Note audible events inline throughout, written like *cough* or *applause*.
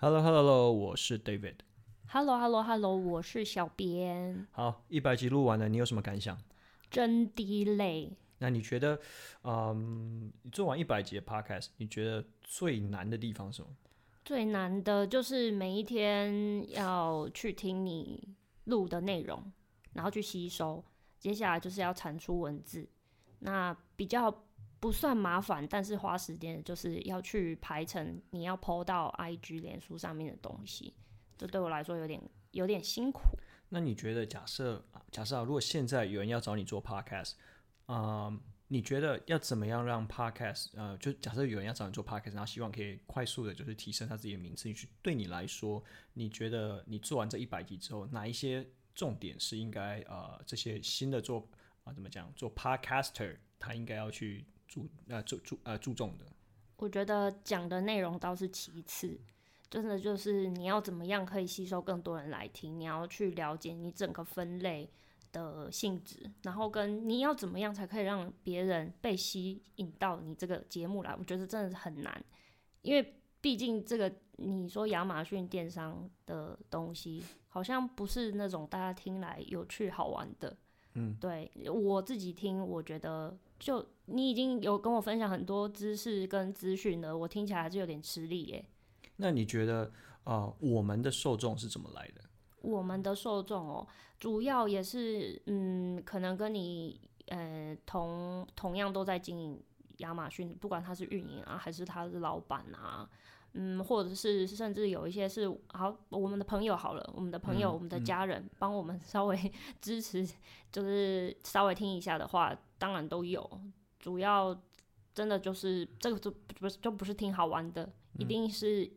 Hello，Hello，Hello，我是 David。Hello，Hello，Hello，我是小编。好，一百集录完了，你有什么感想？真滴累。那你觉得，嗯，你做完一百集的 Podcast，你觉得最难的地方是什么？最难的就是每一天要去听你录的内容，然后去吸收，接下来就是要产出文字。那比较。不算麻烦，但是花时间就是要去排成你要 po 到 IG、脸书上面的东西，这对我来说有点有点辛苦。那你觉得假，假设假设啊，如果现在有人要找你做 Podcast，啊、你觉得要怎么样让 Podcast，呃，就假设有人要找你做 Podcast，然后希望可以快速的，就是提升他自己的名次，你去对你来说，你觉得你做完这一百集之后，哪一些重点是应该呃这些新的做啊、怎么讲做 Podcaster 他应该要去。注呃注注呃注重的，我觉得讲的内容倒是其次，真的就是你要怎么样可以吸收更多人来听，你要去了解你整个分类的性质，然后跟你要怎么样才可以让别人被吸引到你这个节目来，我觉得真的是很难，因为毕竟这个你说亚马逊电商的东西，好像不是那种大家听来有趣好玩的，嗯，对我自己听，我觉得。就你已经有跟我分享很多知识跟资讯了，我听起来还是有点吃力耶。那你觉得啊、呃，我们的受众是怎么来的？我们的受众哦，主要也是嗯，可能跟你呃同同样都在经营亚马逊，不管他是运营啊，还是他是老板啊，嗯，或者是甚至有一些是好我们的朋友好了，我们的朋友、嗯、我们的家人帮我们 *laughs* 稍微支持，就是稍微听一下的话。当然都有，主要真的就是这个就不是就不是挺好玩的，嗯，一定是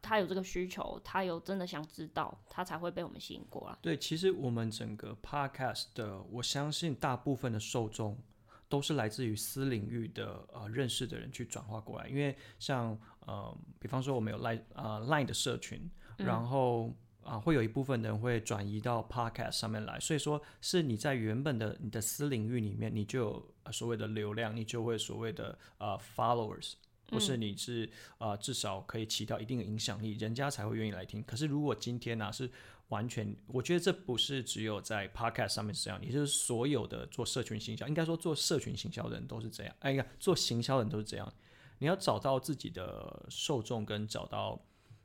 他有这个需求，他有真的想知道，他才会被我们吸引过来。对，其实我们整个 podcast 的，我相信大部分的受众都是来自于私领域的呃认识的人去转化过来，因为像呃，比方说我们有 line 呃 line 的社群，然后。嗯啊，会有一部分人会转移到 Podcast 上面来，所以说是你在原本的你的私领域里面，你就有所谓的流量，你就会所谓的呃 followers，或是你是啊、呃、至少可以起到一定的影响力，人家才会愿意来听。可是如果今天呢、啊、是完全，我觉得这不是只有在 Podcast 上面是这样，也就是所有的做社群行销，应该说做社群行销的人都是这样。哎呀，做行销的人都是这样，你要找到自己的受众，跟找到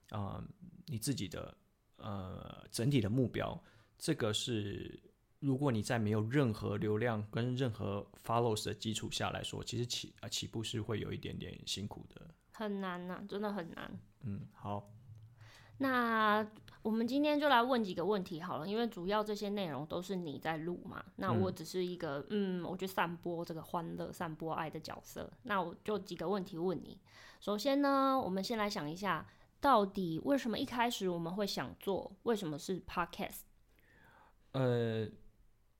啊、呃、你自己的。呃，整体的目标，这个是如果你在没有任何流量跟任何 follows 的基础下来说，其实起啊起步是会有一点点辛苦的，很难呐、啊，真的很难。嗯，好，那我们今天就来问几个问题好了，因为主要这些内容都是你在录嘛，那我只是一个嗯，嗯，我去散播这个欢乐、散播爱的角色，那我就几个问题问你。首先呢，我们先来想一下。到底为什么一开始我们会想做？为什么是 Podcast？呃，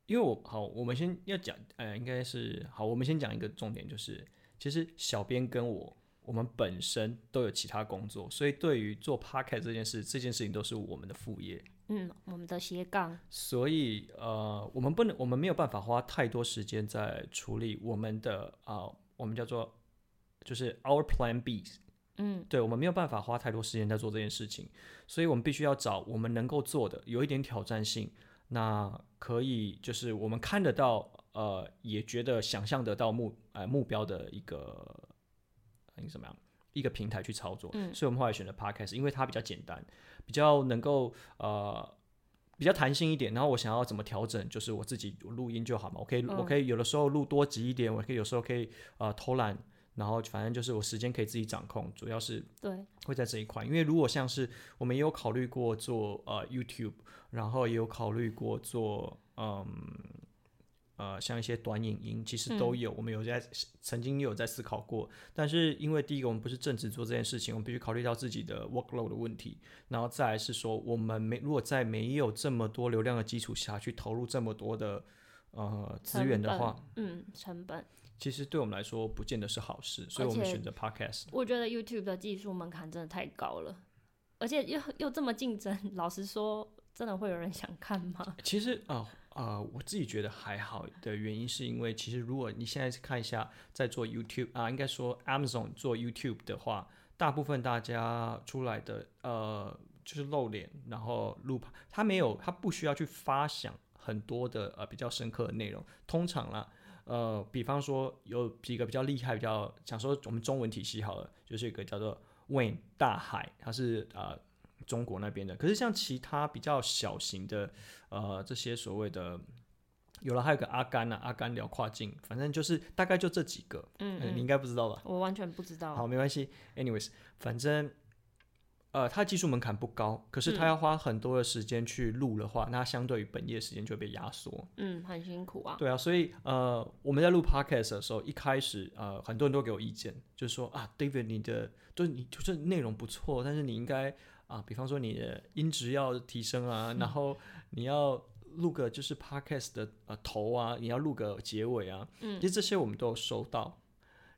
因为我好，我们先要讲，呃，应该是好，我们先讲一个重点，就是其实小编跟我，我们本身都有其他工作，所以对于做 Podcast 这件事，这件事情都是我们的副业，嗯，我们的斜杠。所以呃，我们不能，我们没有办法花太多时间在处理我们的啊、呃，我们叫做就是 Our Plan B。嗯，对，我们没有办法花太多时间在做这件事情，所以我们必须要找我们能够做的，有一点挑战性，那可以就是我们看得到，呃，也觉得想象得到目呃目标的一个一个什么样一个平台去操作。嗯，所以我们后来选择 Podcast，因为它比较简单，比较能够呃比较弹性一点。然后我想要怎么调整，就是我自己录音就好嘛，我可以、嗯、我可以有的时候录多集一点，我可以有时候可以呃偷懒。然后反正就是我时间可以自己掌控，主要是对会在这一块。因为如果像是我们也有考虑过做呃 YouTube，然后也有考虑过做嗯呃，像一些短影音，其实都有，嗯、我们有在曾经有在思考过。但是因为第一个，我们不是正职做这件事情，我们必须考虑到自己的 workload 的问题。然后再来是说，我们没如果在没有这么多流量的基础下去投入这么多的呃资源的话，嗯，成本其实对我们来说不见得是好事。所以我们选择 podcast。我觉得 YouTube 的技术门槛真的太高了，而且又又这么竞争，老实说，真的会有人想看吗？其实啊。呃啊、呃，我自己觉得还好的原因是因为，其实如果你现在看一下在做 YouTube 啊，应该说 Amazon 做 YouTube 的话，大部分大家出来的呃就是露脸，然后录，他没有，他不需要去发想很多的呃比较深刻的内容。通常啦，呃，比方说有几个比较厉害，比较讲说我们中文体系好了，就是一个叫做 Wayne 大海，他是呃。中国那边的，可是像其他比较小型的，呃，这些所谓的，有了还有个阿甘啊，阿甘聊跨境，反正就是大概就这几个，嗯，嗯，你应该不知道吧？我完全不知道。好，没关系，anyways，反正，呃，他技术门槛不高，可是他要花很多的时间去录的话，嗯、那相对于本业时间就会被压缩，嗯，很辛苦啊。对啊，所以呃，我们在录 podcast 的时候，一开始呃，很多人都给我意见，就是说啊，David，你的就是你就是内容不错，但是你应该。啊，比方说你的音质要提升啊，嗯、然后你要录个就是 podcast 的呃头啊，你要录个结尾啊，嗯，其实这些我们都有收到。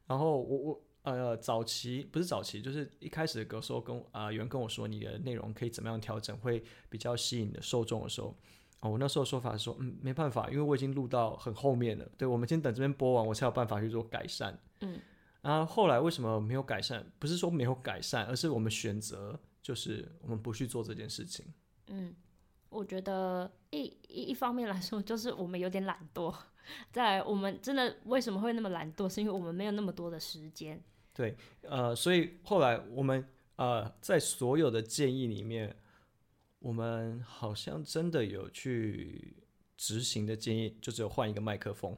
然后我我呃早期不是早期，就是一开始的时候跟啊、呃、有人跟我说你的内容可以怎么样调整会比较吸引你的受众的时候，哦，我那时候说法是说嗯没办法，因为我已经录到很后面了，对，我们先等这边播完，我才有办法去做改善。嗯，然后后来为什么没有改善？不是说没有改善，而是我们选择。就是我们不去做这件事情。嗯，我觉得一一一方面来说，就是我们有点懒惰。再来，我们真的为什么会那么懒惰？是因为我们没有那么多的时间。对，呃，所以后来我们呃，在所有的建议里面，我们好像真的有去执行的建议，就只有换一个麦克风。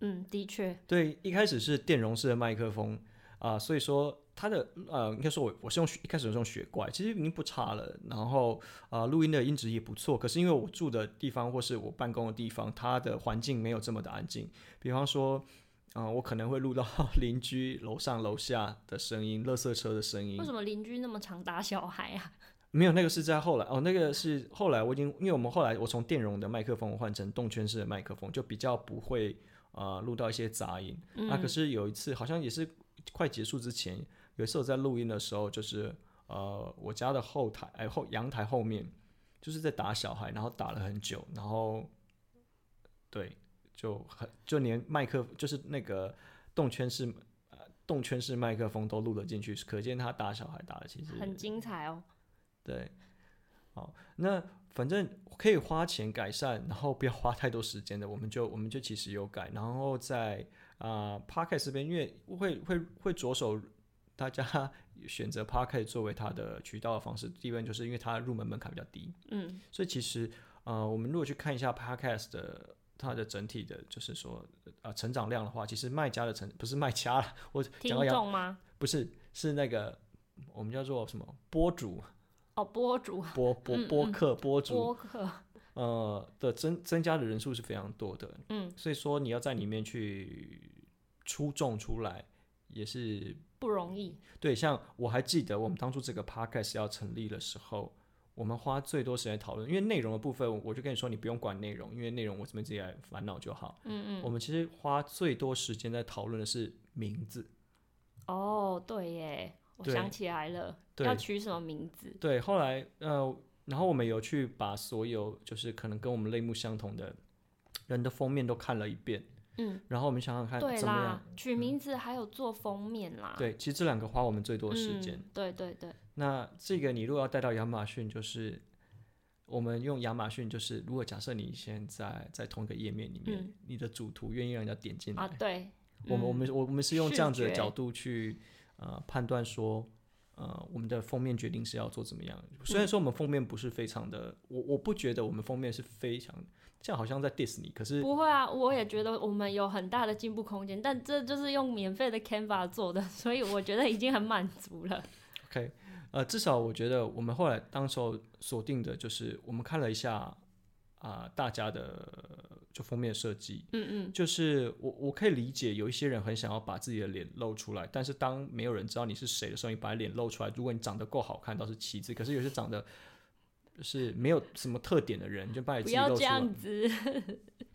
嗯，的确。对，一开始是电容式的麦克风啊，呃，所以说。它的呃，应该说我我是用一开始是用雪怪，其实已经不差了。然后呃，录音的音质也不错。可是因为我住的地方或是我办公的地方，它的环境没有这么的安静。比方说，嗯、呃，我可能会录到 *laughs* 邻居楼上楼下的声音、垃圾车的声音。为什么邻居那么常打小孩啊？*laughs* 没有，那个是在后来哦，那个是后来我已经，因为我们后来我从电容的麦克风换成动圈式的麦克风，就比较不会呃录到一些杂音。嗯、啊，可是有一次好像也是快结束之前。有一次我在录音的时候，就是呃，我家的后台哎后阳台后面，就是在打小孩，然后打了很久，然后对，就很就连麦克就是那个动圈式呃动圈式麦克风都录了进去，可见他打小孩打的其实很精彩哦。对，好，那反正可以花钱改善，然后不要花太多时间的，我们就我们就其实有改，然后在啊 Podcast 这边，因为会会会着手。大家 *laughs* 选择 Podcast 作为它的渠道的方式，第一问就是因为它入门门槛比较低，嗯，所以其实呃，我们如果去看一下 Podcast 的它的整体的，就是说呃成长量的话，其实卖家的成不是卖家了，*laughs* 我听众吗？不是，是那个我们叫做什么播主？哦，播主，播播播客播主，播客。呃的增增加的人数是非常多的，嗯，所以说你要在里面去出众出来也是。不容易。对，像我还记得我们当初这个 podcast 要成立的时候，我们花最多时间讨论，因为内容的部分，我就跟你说，你不用管内容，因为内容我这边自己来烦恼就好。嗯嗯。我们其实花最多时间在讨论的是名字。哦，对耶，我想起来了，要取什么名字？对，后来呃，然后我们有去把所有就是可能跟我们类目相同的人的封面都看了一遍。嗯，然后我们想想看怎么样，对啦，取名字还有做封面啦。嗯、对，其实这两个花我们最多时间。嗯、对对对。那这个你如果要带到亚马逊，就是我们用亚马逊，就是如果假设你现在在同一个页面里面，嗯、你的主图愿意让人家点进来啊？对。我们我们我们是用这样子的角度去呃判断说，呃我们的封面决定是要做怎么样。虽然说我们封面不是非常的，我我不觉得我们封面是非常。这样好像在 diss 你，可是不会啊，我也觉得我们有很大的进步空间，但这就是用免费的 Canva 做的，所以我觉得已经很满足了。*laughs* OK，呃，至少我觉得我们后来当时候锁定的就是，我们看了一下啊、呃，大家的就封面设计，嗯嗯，就是我我可以理解有一些人很想要把自己的脸露出来，但是当没有人知道你是谁的时候，你把脸露出来，如果你长得够好看倒是其次，可是有些长得就是没有什么特点的人，就把你自己露出来。不要这样子，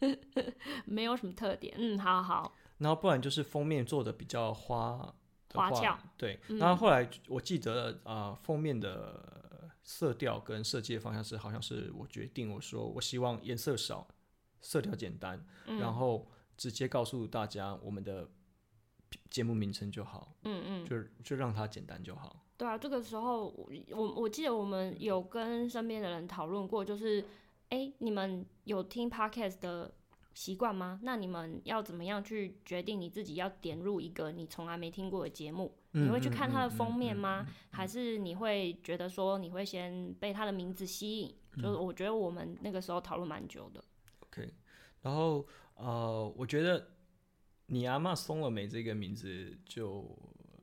*laughs* 没有什么特点，嗯，好好。然后不然就是封面做的比较花花俏，对。嗯、然后后来我记得啊、呃，封面的色调跟设计的方向是，好像是我决定，我说我希望颜色少。色调简单，嗯、然后直接告诉大家我们的节目名称就好。嗯嗯，就就让它简单就好。对啊，这个时候我我记得我们有跟身边的人讨论过，就是哎，你们有听 podcast 的习惯吗？那你们要怎么样去决定你自己要点入一个你从来没听过的节目？嗯、你会去看它的封面吗？还是你会觉得说你会先被它的名字吸引？嗯、就是我觉得我们那个时候讨论蛮久的。OK，然后呃，我觉得你阿嬷松了没这个名字就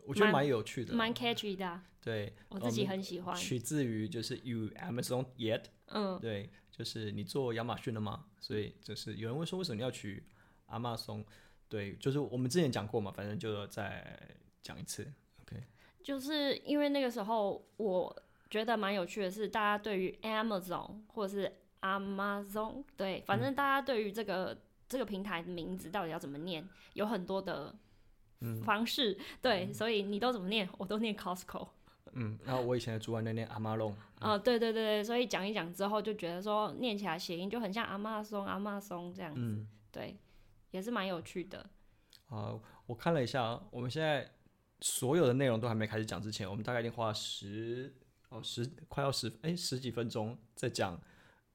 我觉得蛮有趣的，蛮 catchy 的、啊。对，我自己很喜欢。取自于就是 You Amazon yet？嗯，对，就是你做亚马逊了吗？所以就是有人问说为什么你要取 Amazon？？对，就是我们之前讲过嘛，反正就再讲一次。OK，就是因为那个时候我觉得蛮有趣的是，大家对于 Amazon 或者是 Amazon，对，反正大家对于这个、嗯、这个平台的名字到底要怎么念，有很多的方式，嗯、对，所以你都怎么念，我都念 Costco。嗯，然后我以前的主管在念阿妈龙。啊、呃，对对对，所以讲一讲之后就觉得说念起来谐音就很像阿妈松阿妈松这样子，嗯、对，也是蛮有趣的。啊、呃，我看了一下，我们现在所有的内容都还没开始讲之前，我们大概已经花了十哦十快要十哎十几分钟在讲。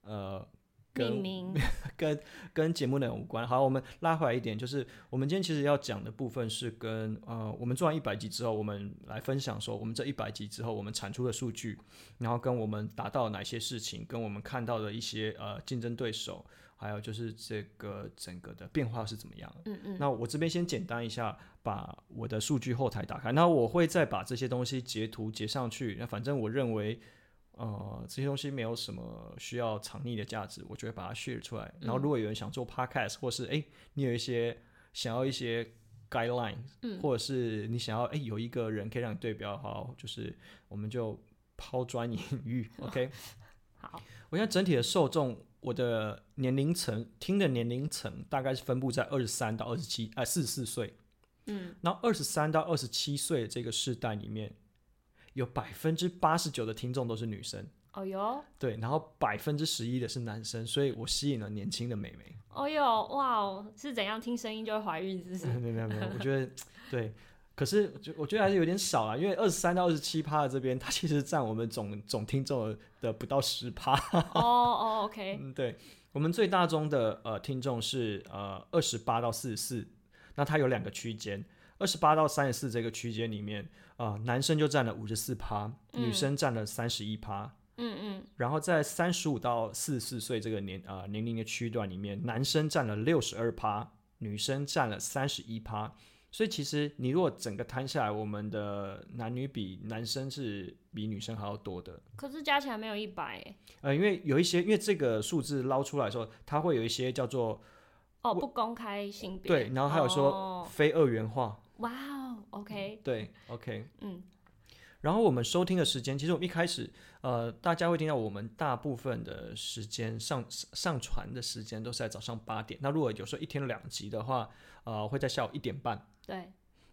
呃，跟命名 *laughs* 跟跟节目内容无关。好，我们拉回来一点，就是我们今天其实要讲的部分是跟呃，我们做完一百集之后，我们来分享说，我们这一百集之后，我们产出的数据，然后跟我们达到哪些事情，跟我们看到的一些呃竞争对手，还有就是这个整个的变化是怎么样。嗯嗯。那我这边先简单一下，把我的数据后台打开，那我会再把这些东西截图截上去。那反正我认为。呃，这些东西没有什么需要藏匿的价值，我就会把它 share 出来。嗯、然后，如果有人想做 podcast，或是哎，你有一些想要一些 guideline，、嗯、或者是你想要哎有一个人可以让你对标，好，就是我们就抛砖引玉，*laughs* OK？好，我现在整体的受众，我的年龄层听的年龄层大概是分布在二十三到二十七，哎，四十四岁。嗯，那二十三到二十七岁这个世代里面。有百分之八十九的听众都是女生，哦哟，对，然后百分之十一的是男生，所以我吸引了年轻的美眉。哦哟，哇哦，是怎样听声音就会怀孕？是不是？*laughs* 没有没有没有，我觉得对，可是就我觉得还是有点少啊，因为二十三到二十七趴的这边，它其实占我们总总听众的不到十趴。*laughs* 哦哦，OK，嗯，对，我们最大宗的呃听众是呃二十八到四十四，那它有两个区间，二十八到三十四这个区间里面。啊、呃，男生就占了五十四趴，女生占了三十一趴。嗯嗯。然后在三十五到四十四岁这个年啊、呃、年龄的区段里面，男生占了六十二趴，女生占了三十一趴。所以其实你如果整个摊下来，我们的男女比，男生是比女生还要多的。可是加起来没有一百诶。呃，因为有一些，因为这个数字捞出来的时候，它会有一些叫做哦不公开性别。对，然后还有说非二元化。哇哦。OK，对，OK，嗯，然后我们收听的时间，其实我们一开始，呃，大家会听到我们大部分的时间上上传的时间都是在早上八点。那如果有时候一天两集的话，呃，会在下午一点半。对，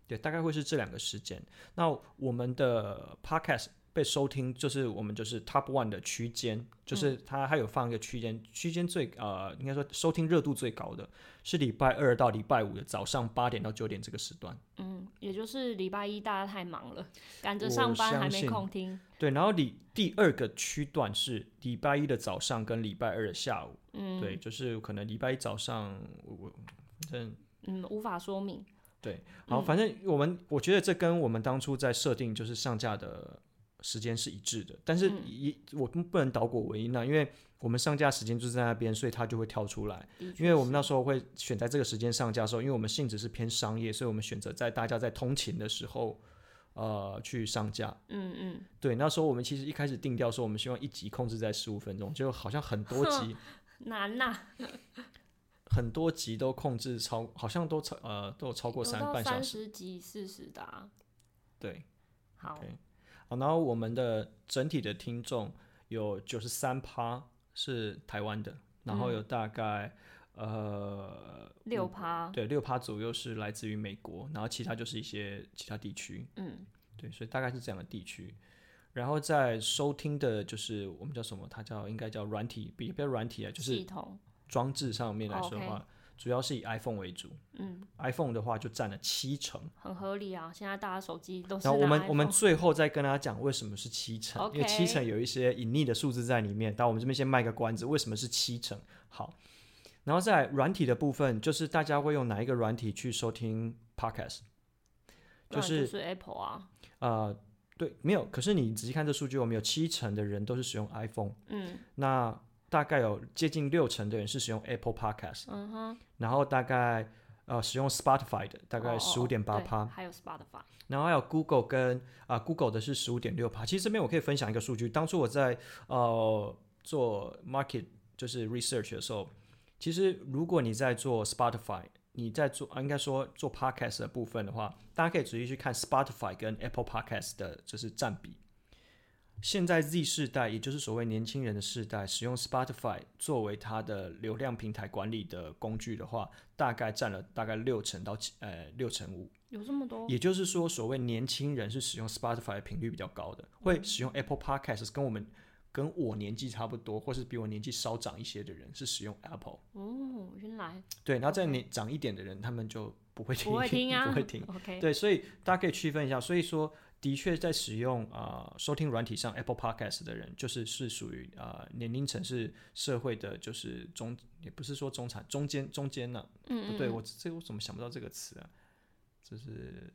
对，大概会是这两个时间。那我们的 Podcast。被收听就是我们就是 top one 的区间，就是它还有放一个区间，区间最呃应该说收听热度最高的是礼拜二到礼拜五的早上八点到九点这个时段。嗯，也就是礼拜一大家太忙了，赶着上班还没空听。对，然后第第二个区段是礼拜一的早上跟礼拜二的下午。嗯，对，就是可能礼拜一早上我我反正嗯无法说明。对，好，反正我们我觉得这跟我们当初在设定就是上架的。时间是一致的，但是一、嗯、我们不能倒果为因呢，因为我们上架时间就是在那边，所以它就会跳出来。因为我们那时候会选在这个时间上架的时候，因为我们性质是偏商业，所以我们选择在大家在通勤的时候，呃，去上架。嗯嗯。对，那时候我们其实一开始定调说，我们希望一集控制在十五分钟，就好像很多集。*laughs* 难呐、啊。很多集都控制超，好像都超呃都有超过三半小时，三十集四十的、啊。对，好，okay. 好，然后我们的整体的听众有九十三趴是台湾的，然后有大概、嗯、呃六趴，对，六趴左右是来自于美国，然后其他就是一些其他地区，嗯，对，所以大概是这样的地区。然后在收听的，就是我们叫什么？它叫应该叫软体，比比较软体啊，就是系统装置上面来说的话，主要是以 iPhone 为主。嗯，iPhone 的话就占了七成，很合理啊。现在大家手机都是。然后我们我们最后再跟大家讲为什么是七成，okay、因为七成有一些隐匿的数字在里面。但我们这边先卖个关子，为什么是七成？好，然后在软体的部分，就是大家会用哪一个软体去收听 Podcast？就是、就是、Apple 啊，呃。对，没有。可是你仔细看这数据，我们有七成的人都是使用 iPhone，嗯，那大概有接近六成的人是使用 Apple Podcast，嗯哼，然后大概呃使用 Spotify 的大概十五点八趴，还有 Spotify，然后还有 Google 跟啊、呃、Google 的是十五点六趴。其实这边我可以分享一个数据，当初我在呃做 market 就是 research 的时候，其实如果你在做 Spotify。你在做应该说做 podcast 的部分的话，大家可以仔细去看 Spotify 跟 Apple Podcast 的就是占比。现在 Z 世代，也就是所谓年轻人的世代，使用 Spotify 作为它的流量平台管理的工具的话，大概占了大概六成到七呃六成五。有这么多？也就是说，所谓年轻人是使用 Spotify 的频率比较高的，会使用 Apple Podcast 跟我们。跟我年纪差不多，或是比我年纪稍长一些的人是使用 Apple。哦，原来。对，然后再年长一点的人，他们就不会听，不会听啊，*laughs* 不会听。OK。对，所以大家可以区分一下。所以说，的确在使用啊、呃、收听软体上 Apple Podcast 的人，就是是属于啊、呃、年龄层是社会的，就是中，也不是说中产，中间中间呢、啊。嗯，嗯。不对，我这我怎么想不到这个词啊？就是。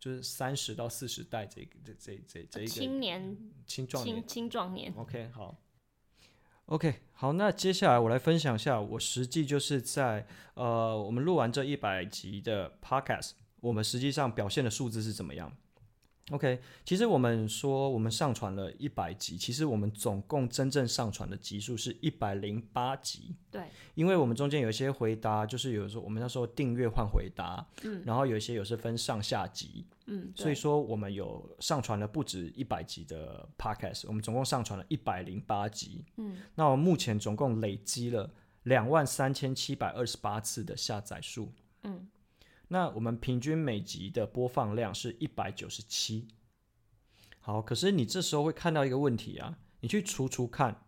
就是三十到四十代这个这这这这一个青年青壮年青壮年。OK 好，OK 好，那接下来我来分享一下，我实际就是在呃，我们录完这一百集的 Podcast，我们实际上表现的数字是怎么样？OK，其实我们说我们上传了一百集，其实我们总共真正上传的集数是一百零八集。对，因为我们中间有一些回答，就是有时候我们那时候订阅换回答，嗯，然后有一些有时分上下集，嗯，所以说我们有上传了不止一百集的 Podcast，我们总共上传了一百零八集，嗯，那我们目前总共累积了两万三千七百二十八次的下载数，嗯。那我们平均每集的播放量是一百九十七。好，可是你这时候会看到一个问题啊，你去除除看，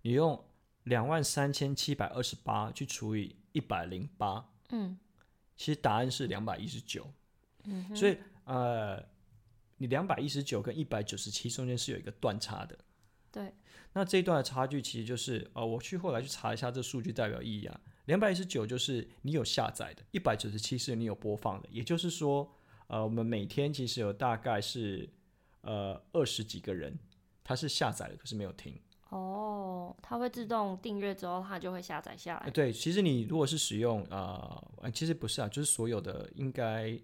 你用两万三千七百二十八去除以一百零八，嗯，其实答案是两百一十九。嗯，所以呃，你两百一十九跟一百九十七中间是有一个断差的。对。那这一段的差距其实就是，呃，我去后来去查一下这数据代表意义啊。两百一十九就是你有下载的，一百九十七是你有播放的，也就是说，呃，我们每天其实有大概是呃二十几个人，他是下载了，可是没有听。哦，它会自动订阅之后，它就会下载下来。对，其实你如果是使用啊、呃，其实不是啊，就是所有的应该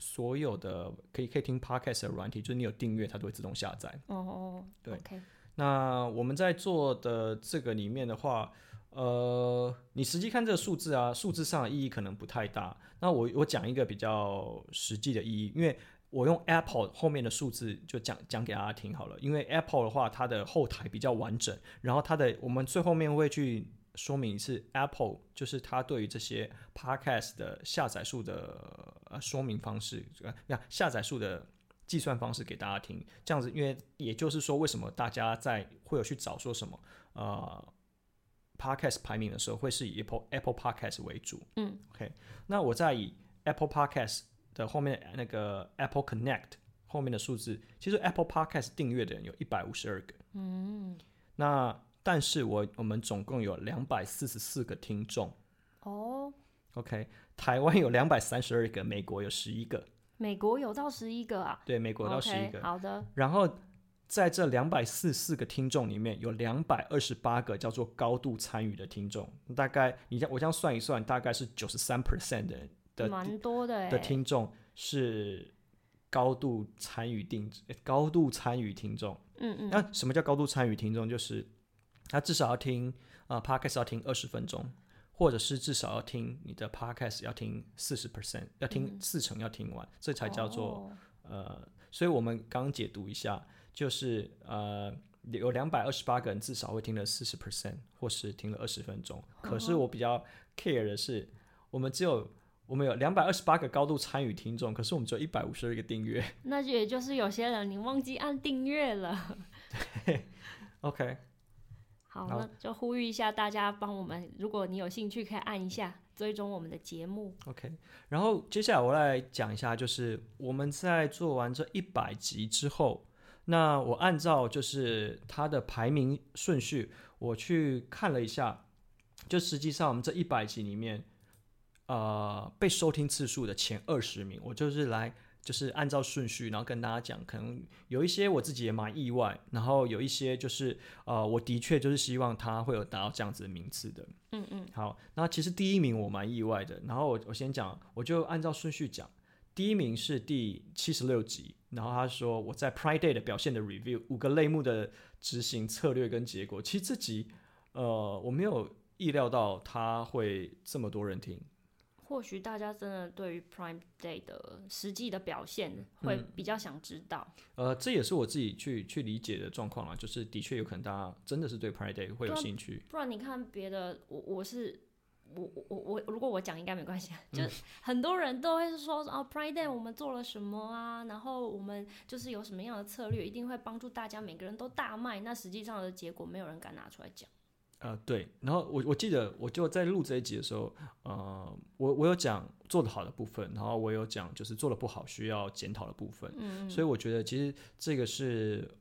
所有的可以可以听 Podcast 的软体，就是你有订阅，它都会自动下载。哦，对。Okay. 那我们在做的这个里面的话。呃，你实际看这个数字啊，数字上的意义可能不太大。那我我讲一个比较实际的意义，因为我用 Apple 后面的数字就讲讲给大家听好了。因为 Apple 的话，它的后台比较完整，然后它的我们最后面会去说明一次 Apple 就是它对于这些 Podcast 的下载数的呃说明方式，呃，下载数的计算方式给大家听。这样子，因为也就是说，为什么大家在会有去找说什么呃。Podcast 排名的时候会是以 Apple Apple Podcast 为主，嗯，OK，那我在以 Apple Podcast 的后面那个 Apple Connect 后面的数字，其实 Apple Podcast 订阅的人有一百五十二个，嗯，那但是我我们总共有两百四十四个听众，哦，OK，台湾有两百三十二个，美国有十一个，美国有到十一个啊？对，美国有到十一个，okay, 好的，然后。在这两百四四个听众里面，有两百二十八个叫做高度参与的听众，大概你这样我这样算一算，大概是九十三 percent 的的蛮多的的听众是高度参与定制高度参与听众。嗯嗯。那什么叫高度参与听众？就是他至少要听啊、呃、Podcast 要听二十分钟，或者是至少要听你的 podcast 要听四十 percent，要听四成要听完，嗯、这才叫做、哦、呃。所以我们刚解读一下，就是呃有两百二十八个人至少会听了四十 percent，或是听了二十分钟。哦、可是我比较 care 的是，我们只有我们有两百二十八个高度参与听众，可是我们只有一百五十二个订阅。*laughs* 那就也就是有些人你忘记按订阅了。对，OK。好，那就呼吁一下大家帮我们，如果你有兴趣，可以按一下追踪我们的节目。OK，然后接下来我来讲一下，就是我们在做完这一百集之后，那我按照就是它的排名顺序，我去看了一下，就实际上我们这一百集里面，呃，被收听次数的前二十名，我就是来。就是按照顺序，然后跟大家讲，可能有一些我自己也蛮意外，然后有一些就是呃，我的确就是希望他会有达到这样子的名次的。嗯嗯。好，那其实第一名我蛮意外的，然后我我先讲，我就按照顺序讲，第一名是第七十六集，然后他说我在 Pride Day 的表现的 review 五个类目的执行策略跟结果，其实这集呃我没有意料到他会这么多人听。或许大家真的对于 Prime Day 的实际的表现会比较想知道。嗯、呃，这也是我自己去去理解的状况啊，就是的确有可能大家真的是对 Prime Day 会有兴趣。不然你看别的，我我是我我我如果我讲应该没关系啊，就很多人都会说哦，Pride Day 我们做了什么啊，然后我们就是有什么样的策略，一定会帮助大家每个人都大卖。那实际上的结果没有人敢拿出来讲。呃，对，然后我我记得我就在录这一集的时候，呃，我我有讲做的好的部分，然后我有讲就是做的不好需要检讨的部分，嗯，所以我觉得其实这个是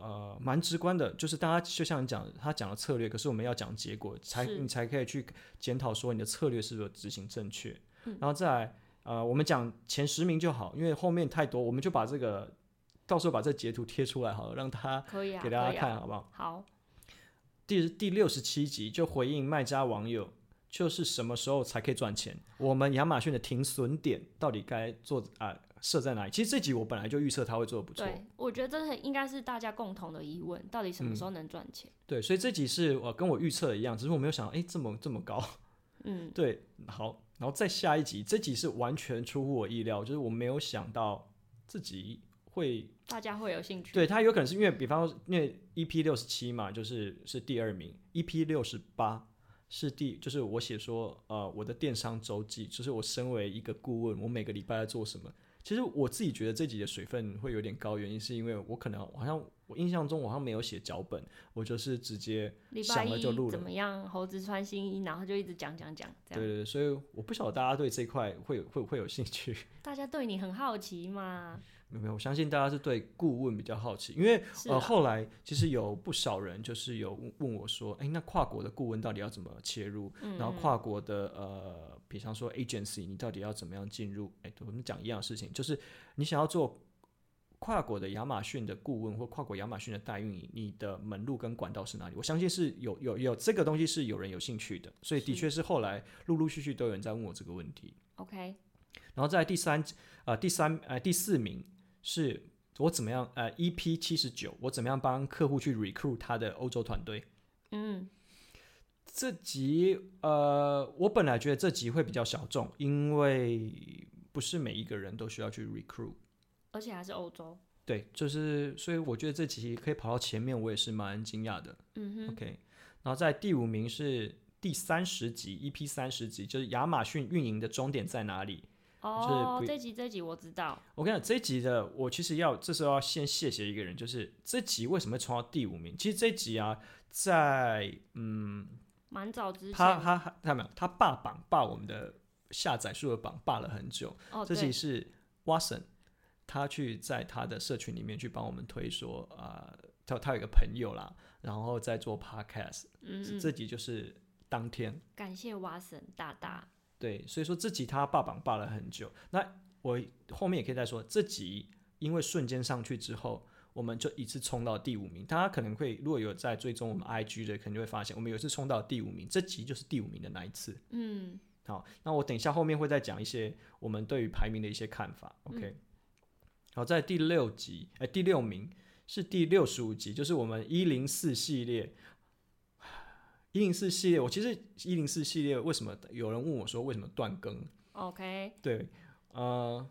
呃蛮直观的，就是大家就像你讲，他讲了策略，可是我们要讲结果，才你才可以去检讨说你的策略是否执行正确，嗯，然后再来呃我们讲前十名就好，因为后面太多，我们就把这个到时候把这截图贴出来好了，让他可以啊，给大家看好不好？好。第第六十七集就回应卖家网友，就是什么时候才可以赚钱？我们亚马逊的停损点到底该做啊设在哪里？其实这集我本来就预测他会做的不错。对，我觉得这应该是大家共同的疑问，到底什么时候能赚钱？嗯。对，所以这集是我跟我预测的一样，只是我没有想到，哎，这么这么高。*laughs* 嗯，对，好，然后再下一集，这集是完全出乎我意料，就是我没有想到自己。会，大家会有兴趣。对，他有可能是因为，比方说，因为 EP 六十七嘛，就是是第二名；EP 六十八是第，就是我写说，呃，我的电商周记，就是我身为一个顾问，我每个礼拜在做什么。其实我自己觉得这集的水分会有点高，原因是因为我可能好像我印象中我好像没有写脚本，我就是直接想了就录了。怎么样？猴子穿新衣，然后就一直讲讲讲。这样。对对对，所以我不晓得大家对这一块会会会有兴趣。大家对你很好奇嘛？没有，我相信大家是对顾问比较好奇，因为、啊、呃后来其实有不少人就是有问我说，哎，那跨国的顾问到底要怎么切入？嗯、然后跨国的呃，比方说 agency，你到底要怎么样进入？哎，我们讲一样的事情，就是你想要做跨国的亚马逊的顾问或跨国亚马逊的代运营，你的门路跟管道是哪里？我相信是有有有这个东西是有人有兴趣的，所以的确是后来陆陆续续都有人在问我这个问题。OK，然后在第三呃第三呃第四名。是我怎么样？呃，EP 七十九，我怎么样帮客户去 recruit 他的欧洲团队？嗯，这集呃，我本来觉得这集会比较小众，因为不是每一个人都需要去 recruit，而且还是欧洲。对，就是所以我觉得这集可以跑到前面，我也是蛮惊讶的。嗯哼，OK。然后在第五名是第三十集，EP 三十集，就是亚马逊运营的终点在哪里？哦、oh，这集这集我知道。我跟你讲，这集的我其实要这时候要先谢谢一个人，就是这集为什么会冲到第五名？其实这集啊，在嗯，蛮早之前，他他他看到没有？他霸榜霸我们的下载数的榜霸了很久。哦，这集是 Watson，他去在他的社群里面去帮我们推说啊、呃，他他有一个朋友啦，然后在做 Podcast，嗯，嗯，这集就是当天。感谢 Watson 大大。对，所以说这集他霸榜霸了很久。那我后面也可以再说，这集因为瞬间上去之后，我们就一次冲到第五名。大家可能会如果有在追踪我们 IG 的，可能就会发现我们有一次冲到第五名，这集就是第五名的那一次。嗯，好，那我等一下后面会再讲一些我们对于排名的一些看法。OK，好，在第六集，哎，第六名是第六十五集，就是我们一零四系列。一零四系列，我其实一零四系列为什么有人问我说为什么断更？OK，对，呃，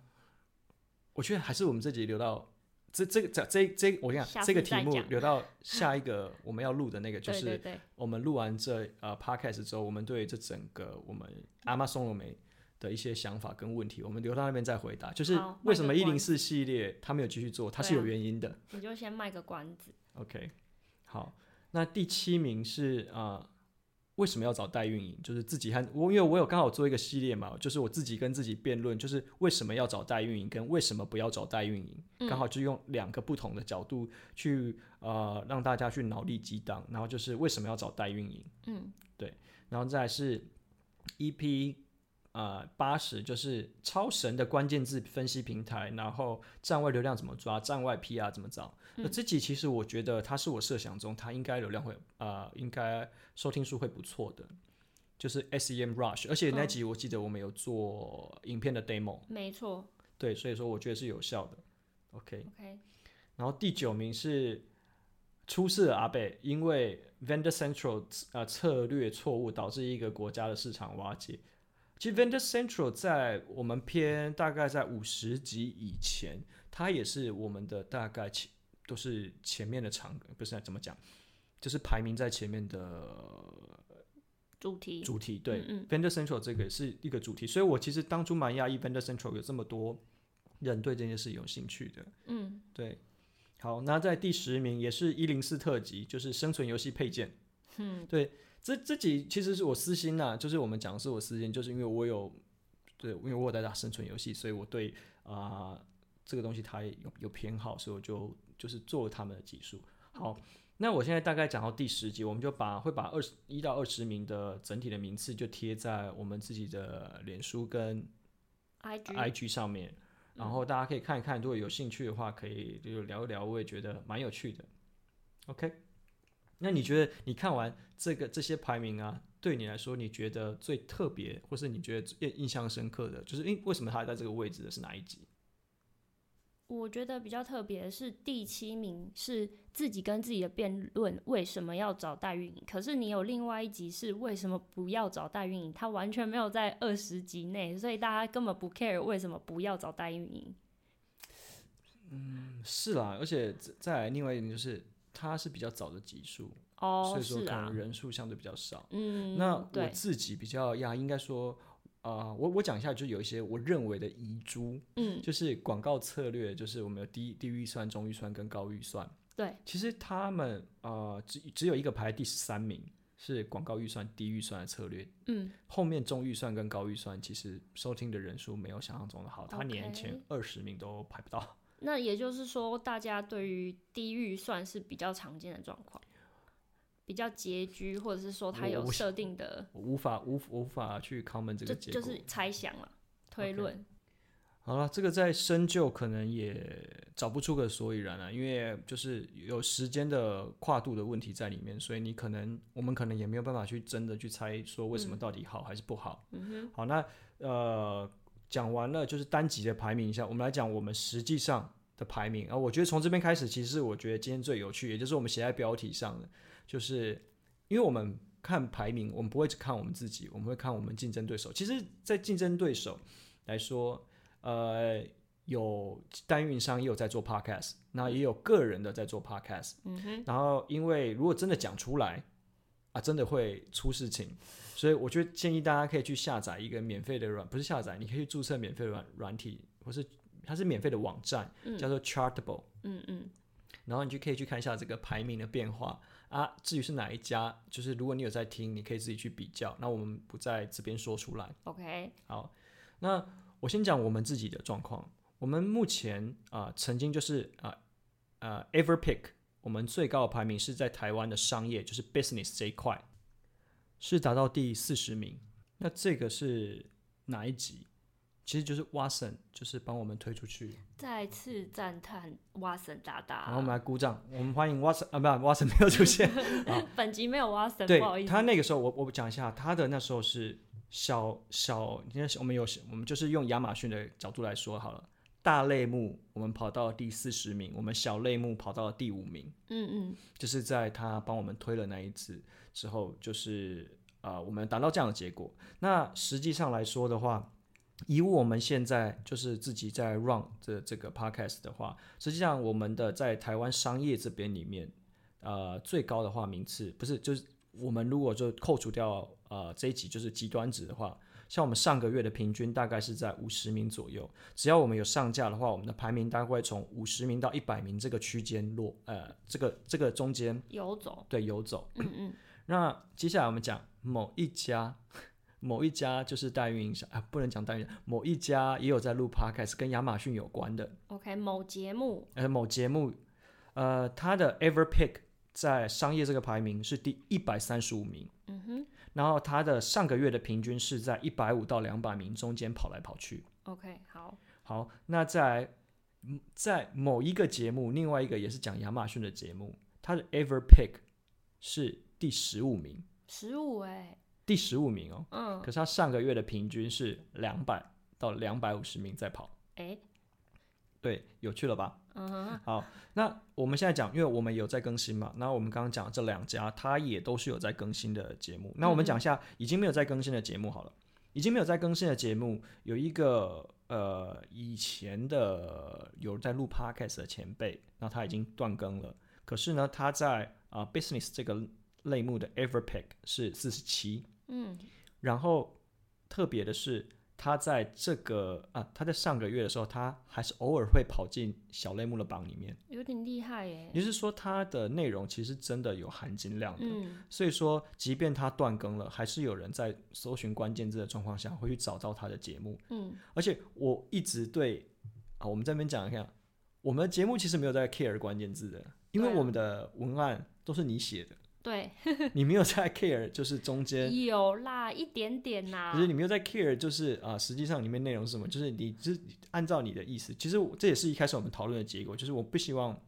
我觉得还是我们这集留到这这个这这这，我跟你讲，这个题目留到下一个我们要录的那个，*laughs* 就是我们录完这呃 podcast 之后，我们对这整个我们阿妈松了没的一些想法跟问题，我们留到那边再回答。就是为什么一零四系列它没有继续做，它是有原因的。啊、你就先卖个关子。OK，好。那第七名是啊、呃，为什么要找代运营？就是自己和我，因为我有刚好做一个系列嘛，就是我自己跟自己辩论，就是为什么要找代运营，跟为什么不要找代运营，刚、嗯、好就用两个不同的角度去呃让大家去脑力激荡，然后就是为什么要找代运营？嗯，对，然后再来是 EP。呃，八十就是超神的关键字分析平台，然后站外流量怎么抓，站外 PR 怎么找？那、嗯、这集其实我觉得它是我设想中，它应该流量会呃，应该收听数会不错的，就是 SEM Rush，而且那集我记得我们有做影片的 demo，没错，对，所以说我觉得是有效的。OK OK，然后第九名是出事的阿贝，因为 Vendor Central 呃策略错误导致一个国家的市场瓦解。其实 Vendor Central 在我们偏大概在五十集以前，它也是我们的大概前都是前面的场，不是怎么讲，就是排名在前面的主题。主题对，嗯嗯，Vendor Central 这个是一个主题，所以我其实当初蛮讶异 Vendor Central 有这么多人对这件事有兴趣的。嗯，对。好，那在第十名也是一零四特辑，就是生存游戏配件。嗯，对。这这集其实是我私心呐、啊，就是我们讲的是我私心，就是因为我有，对，因为我有在打生存游戏，所以我对啊、呃、这个东西它有有偏好，所以我就就是做了他们的技术。好，那我现在大概讲到第十集，我们就把会把二十一到二十名的整体的名次就贴在我们自己的脸书跟 IG IG 上面，然后大家可以看一看，如果有兴趣的话，可以就聊一聊，我也觉得蛮有趣的。OK。那你觉得你看完这个这些排名啊，对你来说，你觉得最特别，或是你觉得印象深刻的，就是因，为什么他在这个位置的是哪一集？我觉得比较特别的是第七名是自己跟自己的辩论，为什么要找代运营？可是你有另外一集是为什么不要找代运营？他完全没有在二十集内，所以大家根本不 care 为什么不要找代运营。嗯，是啦，而且再来另外一点就是。它是比较早的集数，oh, 所以说可能人数相对比较少。嗯，那我自己比较呀，应该说，啊、呃，我我讲一下，就有一些我认为的遗珠，嗯，就是广告策略，就是我们有低低预算、中预算跟高预算。对，其实他们呃只只有一个排第十三名，是广告预算低预算的策略。嗯，后面中预算跟高预算其实收听的人数没有想象中的好，他连前二十名都排不到。那也就是说，大家对于低预算是比较常见的状况，比较拮据，或者是说他有设定的，我无法无无法去 comment 这个结果，就，就是猜想了，推论。Okay. 好了，这个在深究可能也找不出个所以然了，因为就是有时间的跨度的问题在里面，所以你可能我们可能也没有办法去真的去猜说为什么到底好还是不好。嗯哼。好，那呃。讲完了就是单集的排名一下，我们来讲我们实际上的排名啊。我觉得从这边开始，其实是我觉得今天最有趣，也就是我们写在标题上的，就是因为我们看排名，我们不会只看我们自己，我们会看我们竞争对手。其实，在竞争对手来说，呃，有单运营商也有在做 podcast，那也有个人的在做 podcast。嗯哼。然后，因为如果真的讲出来啊，真的会出事情。所以我觉得建议大家可以去下载一个免费的软，不是下载，你可以注册免费软软体，或是它是免费的网站，嗯、叫做 Chartable。嗯嗯。然后你就可以去看一下这个排名的变化啊。至于是哪一家，就是如果你有在听，你可以自己去比较。那我们不在这边说出来。OK。好，那我先讲我们自己的状况。我们目前啊、呃，曾经就是啊呃，呃，Everpick，我们最高的排名是在台湾的商业，就是 Business 这一块。是达到第四十名，那这个是哪一集？其实就是 Watson，就是帮我们推出去。再次赞叹 Watson 大大。然后我们来鼓掌，我们欢迎 Watson 啊，不，Watson 没有出现。*laughs* 本集没有 Watson，对，不好意思。他那个时候，我我讲一下，他的那时候是小小，因为我们有我们就是用亚马逊的角度来说好了，大类目我们跑到了第四十名，我们小类目跑到了第五名。嗯嗯，就是在他帮我们推了那一次之后，就是啊、呃，我们达到这样的结果。那实际上来说的话，以我们现在就是自己在 run 这这个 podcast 的话，实际上我们的在台湾商业这边里面，呃，最高的话名次不是就是我们如果就扣除掉呃这一集就是极端值的话。像我们上个月的平均大概是在五十名左右，只要我们有上架的话，我们的排名大概会从五十名到一百名这个区间落，呃，这个这个中间游走，对，游走。嗯嗯。那接下来我们讲某一家，*laughs* 某一家就是代运营商啊，不能讲代运营，某一家也有在录 podcast，跟亚马逊有关的。OK，某节目，呃，某节目，呃，他的 Everpick 在商业这个排名是第一百三十五名。嗯哼。然后它的上个月的平均是在一百五到两百名中间跑来跑去。OK，好，好，那在在某一个节目，另外一个也是讲亚马逊的节目，它的 Everpick 是第十五名，十五哎，第十五名哦，嗯，可是它上个月的平均是两百到两百五十名在跑，哎，对，有趣了吧？嗯，好，那我们现在讲，因为我们有在更新嘛，那我们刚刚讲这两家，它也都是有在更新的节目。那我们讲一下已经没有在更新的节目好了。已经没有在更新的节目，有一个呃以前的有在录 podcast 的前辈，那他已经断更了。可是呢，他在啊、呃、business 这个类目的 Everpick 是四十七，嗯，然后特别的是。他在这个啊，他在上个月的时候，他还是偶尔会跑进小类目的榜里面，有点厉害耶。也就是说，他的内容其实真的有含金量的。嗯，所以说，即便他断更了，还是有人在搜寻关键字的状况下会去找到他的节目。嗯，而且我一直对啊，我们这边讲一下，我们的节目其实没有在 care 关键字的，因为我们的文案都是你写的。对，*laughs* 你没有在 care，就是中间有啦，一点点呐。就是你没有在 care，就是啊，实际上里面内容是什么？就是你就是按照你的意思。其实这也是一开始我们讨论的结果，就是我不希望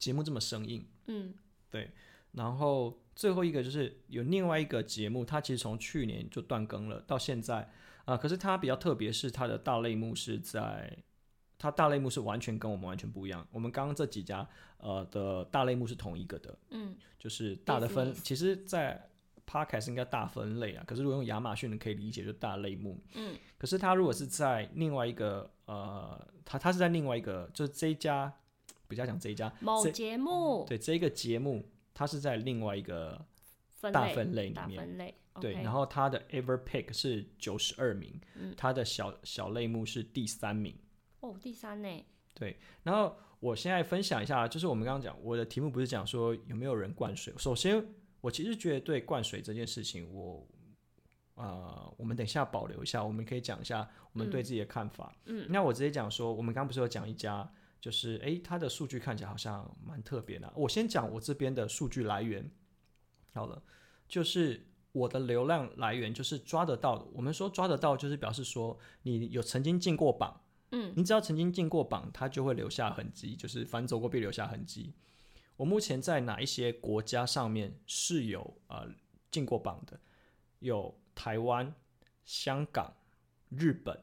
节目这么生硬。嗯，对。然后最后一个就是有另外一个节目，它其实从去年就断更了，到现在啊，可是它比较特别，是它的大类目是在。它大类目是完全跟我们完全不一样。我们刚刚这几家呃的大类目是同一个的，嗯，就是大的分，其实，在 Podcast 应该大分类啊。可是如果用亚马逊的可以理解，就大类目，嗯。可是它如果是在另外一个呃，它它是在另外一个，就是这一家，比较讲这一家某节目，对，这一个节目它是在另外一个大分类里面，分类对。然后它的 Everpick 是九十二名，嗯，它的小小类目是第三名。哦，第三呢？对，然后我现在分享一下，就是我们刚刚讲，我的题目不是讲说有没有人灌水。首先，我其实觉得对灌水这件事情，我啊、呃，我们等一下保留一下，我们可以讲一下我们对自己的看法。嗯，那我直接讲说，我们刚刚不是有讲一家，就是诶，它的数据看起来好像蛮特别的。我先讲我这边的数据来源，好了，就是我的流量来源就是抓得到的。我们说抓得到，就是表示说你有曾经进过榜。嗯，你只要曾经进过榜，它就会留下痕迹，就是反走过必留下痕迹。我目前在哪一些国家上面是有呃进过榜的？有台湾、香港、日本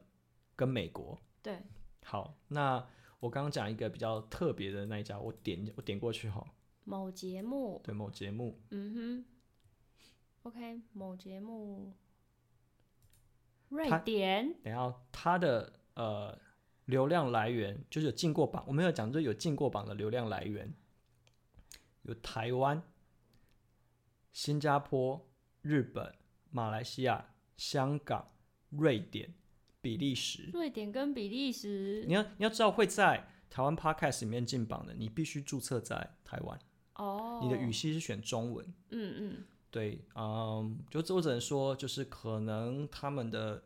跟美国。对，好，那我刚刚讲一个比较特别的那一家，我点我点过去哈。某节目。对，某节目。嗯哼。OK，某节目。瑞典。等下，它的呃。流量来源就是有进过榜，我们有讲，就有进过榜的流量来源，有台湾、新加坡、日本、马来西亚、香港、瑞典、比利时。瑞典跟比利时，你要你要知道会在台湾 Podcast 里面进榜的，你必须注册在台湾。哦。你的语系是选中文。嗯嗯。对，嗯，就我只能说，就是可能他们的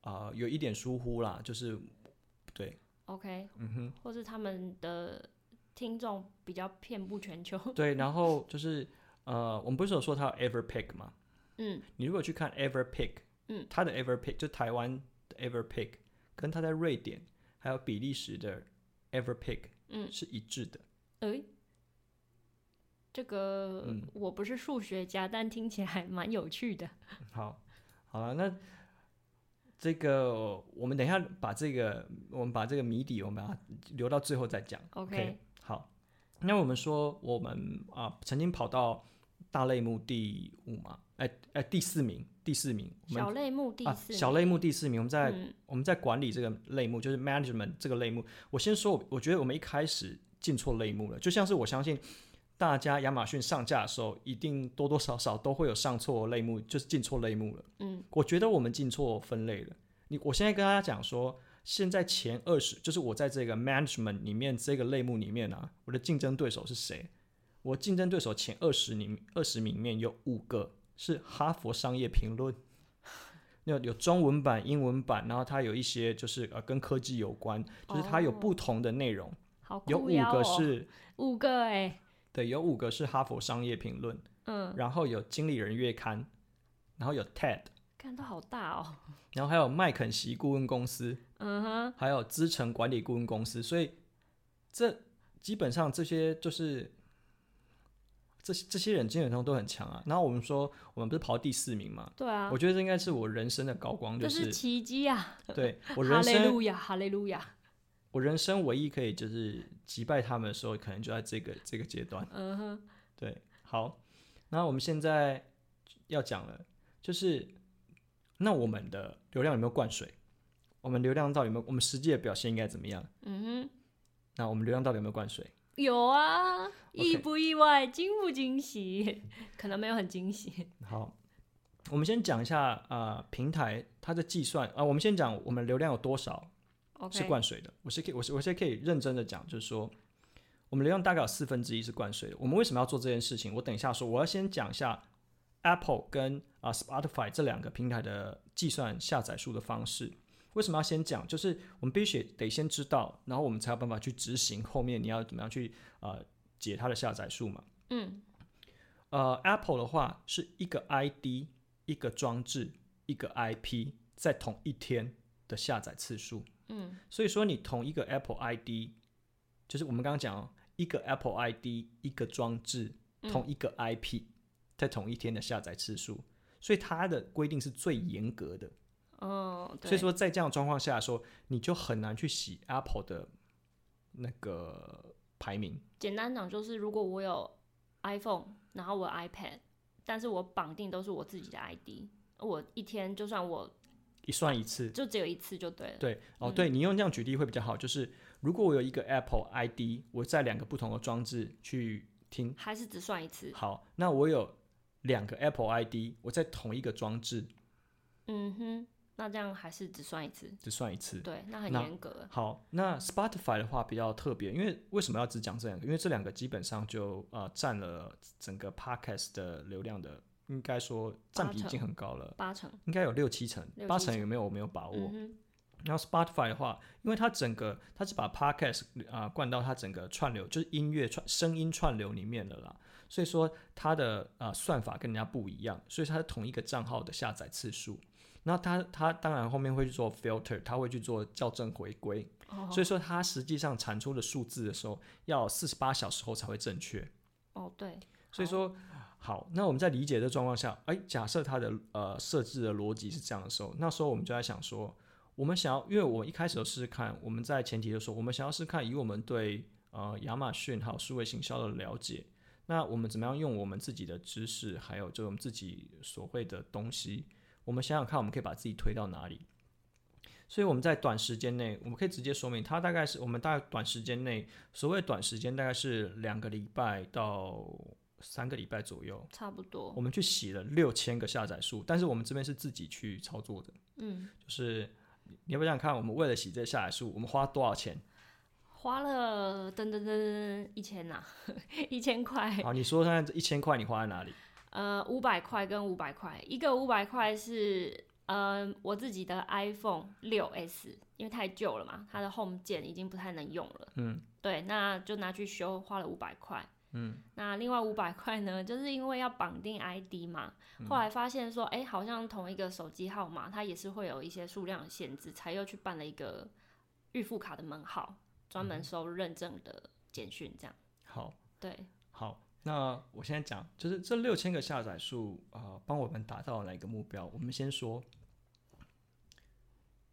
啊、呃、有一点疏忽啦，就是。对，OK，嗯哼，或是他们的听众比较遍布全球。*laughs* 对，然后就是呃，我们不是有说他有 Everpick 吗？嗯，你如果去看 Everpick，嗯，他的 Everpick 就台湾的 Everpick，跟他在瑞典还有比利时的 Everpick，嗯，是一致的。诶，这个、嗯、我不是数学家，但听起来蛮有趣的。好，好了，那这个我们等一下把这个我们把这个谜底，我们把它留到最后再讲。OK，, okay 好。那我们说我们啊曾经跑到大类目第五嘛，哎哎第四名，第四名。小类目第四名、啊，小类目第四名。我们在、嗯、我们在管理这个类目，就是 management 这个类目。我先说，我觉得我们一开始进错类目了，就像是我相信。大家亚马逊上架的时候，一定多多少少都会有上错类目，就是进错类目了。嗯，我觉得我们进错分类了。你，我现在跟大家讲说，现在前二十，就是我在这个 management 里面这个类目里面啊，我的竞争对手是谁？我竞争对手前二十名，二十名里面有五个是哈佛商业评论，有有中文版、英文版，然后它有一些就是呃跟科技有关，就是它有不同的内容。好，有五个是五个哎。对，有五个是哈佛商业评论，嗯，然后有经理人月刊，然后有 TED，看都好大哦，然后还有麦肯锡顾问公司，嗯哼，还有资诚管理顾问公司，所以这基本上这些就是这这些人基本上都很强啊。然后我们说我们不是跑第四名嘛？对啊，我觉得这应该是我人生的高光，就是，是奇迹啊！对 *laughs* 我人生，哈利路亚，哈利路亚。我人生唯一可以就是击败他们的时候，可能就在这个这个阶段。嗯哼，对，好，那我们现在要讲了，就是那我们的流量有没有灌水？我们流量到底有没有？我们实际的表现应该怎么样？嗯哼，那我们流量到底有没有灌水？有啊，意不意外？惊不惊喜？*laughs* 可能没有很惊喜。*laughs* 好，我们先讲一下啊、呃，平台它的计算啊、呃，我们先讲我们流量有多少。是灌水的，我是可以，我是我是可以认真的讲，就是说，我们流量大概有四分之一是灌水的。我们为什么要做这件事情？我等一下说。我要先讲一下 Apple 跟啊 Spotify 这两个平台的计算下载数的方式。为什么要先讲？就是我们必须得先知道，然后我们才有办法去执行后面你要怎么样去啊、呃、解它的下载数嘛。嗯。呃，Apple 的话是一个 ID 一个装置一个 IP 在同一天的下载次数。嗯，所以说你同一个 Apple ID，就是我们刚刚讲一个 Apple ID 一个装置，同一个 IP，在同一天的下载次数，所以它的规定是最严格的。哦，所以说在这样的状况下说，你就很难去洗 Apple 的那个排名。简单讲就是，如果我有 iPhone，然后我 iPad，但是我绑定都是我自己的 ID，我一天就算我。一算一次，就只有一次就对了。对，哦，对，你用这样举例会比较好。就是如果我有一个 Apple ID，我在两个不同的装置去听，还是只算一次？好，那我有两个 Apple ID，我在同一个装置，嗯哼，那这样还是只算一次？只算一次。对，那很严格。好，那 Spotify 的话比较特别，因为为什么要只讲这两个？因为这两个基本上就呃占了整个 Podcast 的流量的。应该说占比已经很高了，八成应该有六七成，八成有没有我没有把握。嗯、然后 Spotify 的话，因为它整个它是把 Podcast 啊、呃、灌到它整个串流，就是音乐串声音串流里面的啦，所以说它的啊、呃、算法跟人家不一样，所以它是同一个账号的下载次数。那它它当然后面会去做 filter，它会去做校正回归，哦、所以说它实际上产出的数字的时候要四十八小时后才会正确。哦，对，所以说。好，那我们在理解的状况下，哎，假设它的呃设置的逻辑是这样的时候，那时候我们就在想说，我们想要，因为我一开始都试试看，我们在前提的时候，我们想要试试看，以我们对呃亚马逊还有数位行销的了解，那我们怎么样用我们自己的知识，还有就我们自己所会的东西，我们想想看，我们可以把自己推到哪里。所以我们在短时间内，我们可以直接说明，它大概是我们大概短时间内，所谓短时间大概是两个礼拜到。三个礼拜左右，差不多。我们去洗了六千个下载数，但是我们这边是自己去操作的。嗯，就是你要不要想看，我们为了洗这个下载数，我们花多少钱？花了噔噔噔一千呐、啊，一千块。好，你说现在这一千块你花在哪里？呃，五百块跟五百块，一个五百块是呃我自己的 iPhone 六 S，因为太旧了嘛，它的 Home 键已经不太能用了。嗯，对，那就拿去修，花了五百块。嗯，那另外五百块呢，就是因为要绑定 ID 嘛，后来发现说，哎、欸，好像同一个手机号码，它也是会有一些数量限制，才又去办了一个预付卡的门号，专门收认证的简讯，这样。好，对，好，那我现在讲，就是这六千个下载数啊，帮我们达到了哪一个目标？我们先说，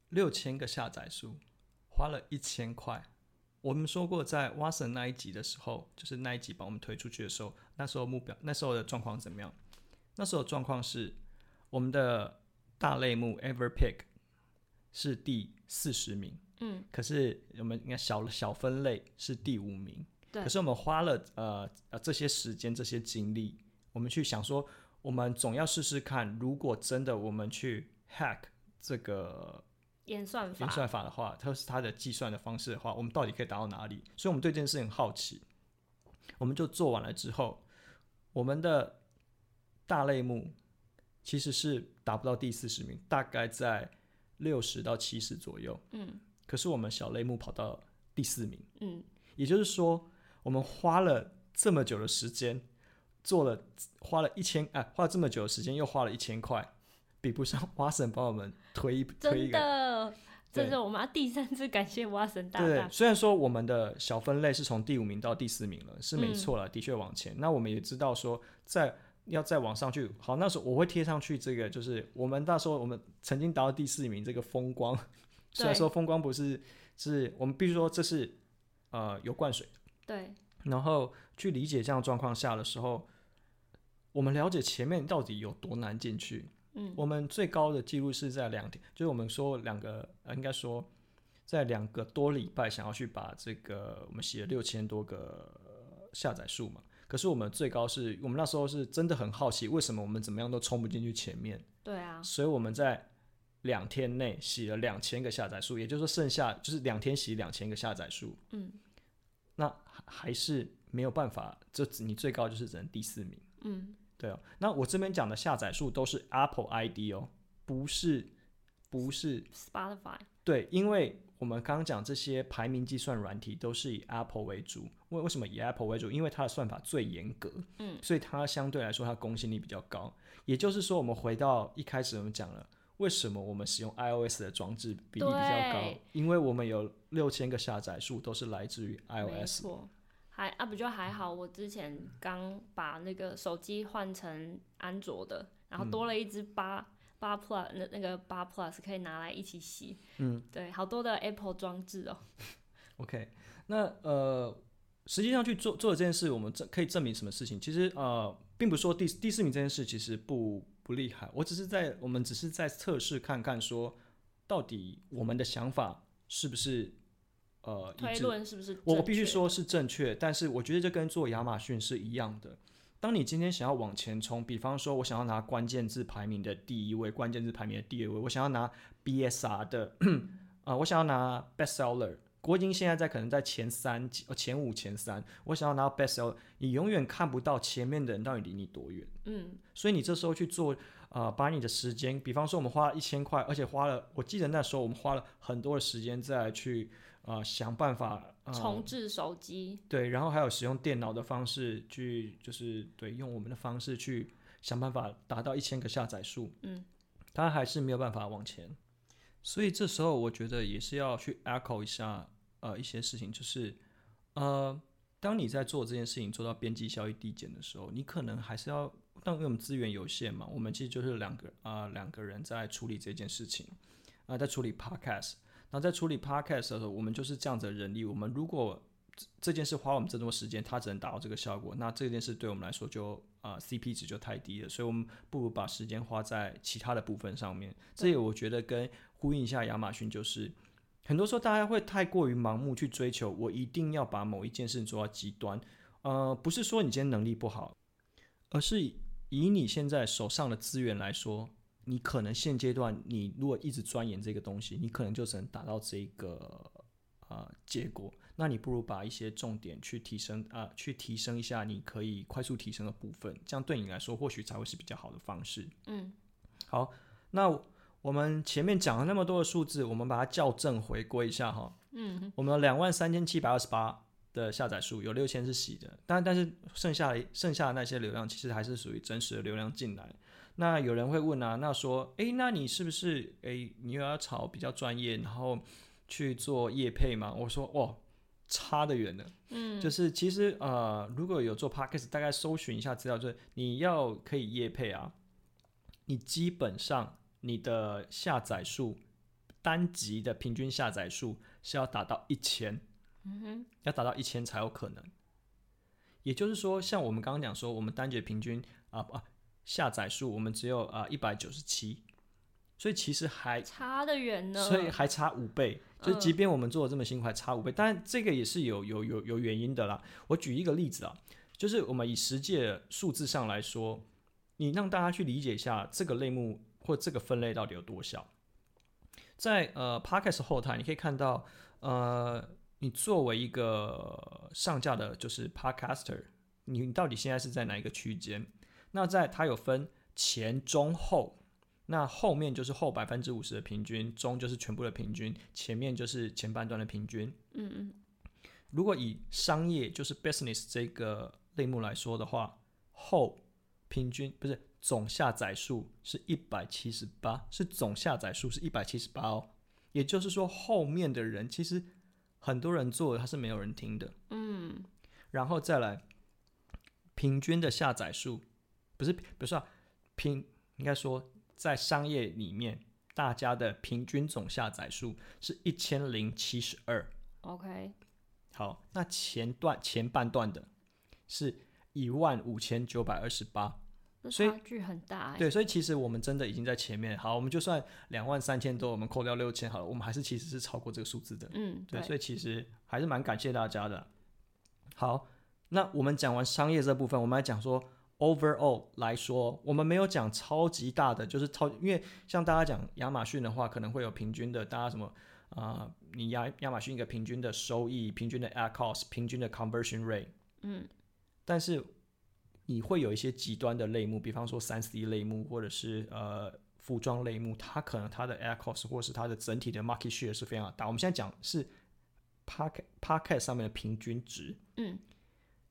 六千个下载数，花了一千块。我们说过，在 Watson 那一集的时候，就是那一集把我们推出去的时候，那时候目标，那时候的状况怎么样？那时候状况是，我们的大类目 Everpick 是第四十名，嗯，可是我们应该小小分类是第五名，对。可是我们花了呃呃这些时间、这些精力，我们去想说，我们总要试试看，如果真的我们去 hack 这个。演算法，演算法的话，它是它的计算的方式的话，我们到底可以达到哪里？所以，我们对这件事很好奇。我们就做完了之后，我们的大类目其实是达不到第四十名，大概在六十到七十左右。嗯。可是我们小类目跑到第四名。嗯。也就是说，我们花了这么久的时间，做了花了一千啊，花了这么久的时间，又花了一千块。比不上 *laughs* 蛙神帮我们推一推一个，真的，这是我们要第三次感谢蛙神大大。对，虽然说我们的小分类是从第五名到第四名了，是没错了，嗯、的确往前。那我们也知道说，在要再往上去，好，那时候我会贴上去这个，就是我们那时候我们曾经达到第四名这个风光。*laughs* 虽然说风光不是，是我们必须说这是呃有灌水。对。然后去理解这样状况下的时候，我们了解前面到底有多难进去。嗯，我们最高的记录是在两天，就是我们说两个，呃，应该说在两个多礼拜，想要去把这个我们写了六千多个下载数嘛。可是我们最高是我们那时候是真的很好奇，为什么我们怎么样都冲不进去前面？对啊，所以我们在两天内洗了两千个下载数，也就是说剩下就是两天洗两千个下载数。嗯，那还是没有办法，就你最高就是只能第四名。嗯。对哦，那我这边讲的下载数都是 Apple ID 哦，不是不是 Spotify。对，因为我们刚刚讲这些排名计算软体都是以 Apple 为主。为为什么以 Apple 为主？因为它的算法最严格，嗯，所以它相对来说它公信力比较高。也就是说，我们回到一开始我们讲了，为什么我们使用 iOS 的装置比例比较高？因为我们有六千个下载数都是来自于 iOS。还啊，不就还好。我之前刚把那个手机换成安卓的，然后多了一只八八 Plus，那那个八 Plus 可以拿来一起洗。嗯，对，好多的 Apple 装置哦。*laughs* OK，那呃，实际上去做做这件事，我们证可以证明什么事情？其实呃，并不是说第第四名这件事其实不不厉害，我只是在我们只是在测试看看，说到底我们的想法是不是。呃，推论是不是？我必须说是正确，但是我觉得这跟做亚马逊是一样的。当你今天想要往前冲，比方说我想要拿关键字排名的第一位，关键字排名的第二位，我想要拿 BSR 的，*clears throat* 啊、呃，我想要拿 Bestseller，国金现在在可能在前三、前五、前三，我想要拿 Bestseller，你永远看不到前面的人到底离你多远。嗯，所以你这时候去做，呃，把你的时间，比方说我们花了一千块，而且花了，我记得那时候我们花了很多的时间在去。啊、呃，想办法、呃、重置手机，对，然后还有使用电脑的方式去，就是对，用我们的方式去想办法达到一千个下载数，嗯，他还是没有办法往前，所以这时候我觉得也是要去 echo 一下，呃，一些事情，就是，呃，当你在做这件事情做到边际效益递减的时候，你可能还是要，但因为我们资源有限嘛，我们其实就是两个啊、呃，两个人在处理这件事情，啊、呃，在处理 podcast。然后在处理 podcast 的时候，我们就是这样子的人力。我们如果这件事花我们这么多时间，它只能达到这个效果，那这件事对我们来说就啊、呃、CP 值就太低了。所以，我们不如把时间花在其他的部分上面。这也我觉得跟呼应一下亚马逊，就是很多时候大家会太过于盲目去追求，我一定要把某一件事做到极端。呃，不是说你今天能力不好，而是以你现在手上的资源来说。你可能现阶段，你如果一直钻研这个东西，你可能就只能达到这个啊、呃、结果。那你不如把一些重点去提升啊、呃，去提升一下你可以快速提升的部分，这样对你来说或许才会是比较好的方式。嗯，好，那我们前面讲了那么多的数字，我们把它校正回归一下哈。嗯，我们有两万三千七百二十八的下载数，有六千是洗的，但但是剩下的剩下的那些流量其实还是属于真实的流量进来。那有人会问啊，那说，诶，那你是不是，诶，你又要炒比较专业，然后去做业配吗？我说，哦，差得远了。嗯，就是其实呃，如果有做 podcast，大概搜寻一下资料，就是你要可以业配啊，你基本上你的下载数单集的平均下载数是要达到一千，嗯哼，要达到一千才有可能。也就是说，像我们刚刚讲说，我们单集平均啊啊下载数，我们只有啊一百九十七，所以其实还差得远呢，所以还差五倍。就即便我们做的这么辛苦，还差五倍，但这个也是有有有有原因的啦。我举一个例子啊，就是我们以实际的数字上来说，你让大家去理解一下这个类目或这个分类到底有多小。在呃 Podcast 后台，你可以看到，呃，你作为一个上架的，就是 Podcaster，你到底现在是在哪一个区间？那在它有分前、中、后，那后面就是后百分之五十的平均，中就是全部的平均，前面就是前半段的平均。嗯嗯。如果以商业就是 Business 这个类目来说的话，后平均不是。总下载数是一百七十八，是总下载数是一百七十八哦。也就是说，后面的人其实很多人做，他是没有人听的。嗯，然后再来平均的下载数，不是，比如说平，应该说在商业里面，大家的平均总下载数是一千零七十二。OK，好，那前段前半段的是一万五千九百二十八。所以差距很大，欸，对，所以其实我们真的已经在前面。好，我们就算两万三千多，我们扣掉六千好了，我们还是其实是超过这个数字的。嗯，对，对，所以其实还是蛮感谢大家的。好，那我们讲完商业这部分，我们来讲说 overall 来说，我们没有讲超级大的，就是超，因为像大家讲亚马逊的话，可能会有平均的，大家什么啊，呃，你亚亚马逊一个平均的收益，平均的 ad cost，平均的 conversion rate，嗯，但是。你会有一些极端的类目，比方说三 C 类目，或者是呃服装类目，它可能它的 ad cost 或是它的整体的 market share 是非常大。我们现在讲是 Podcast Podcast 上面的平均值，嗯，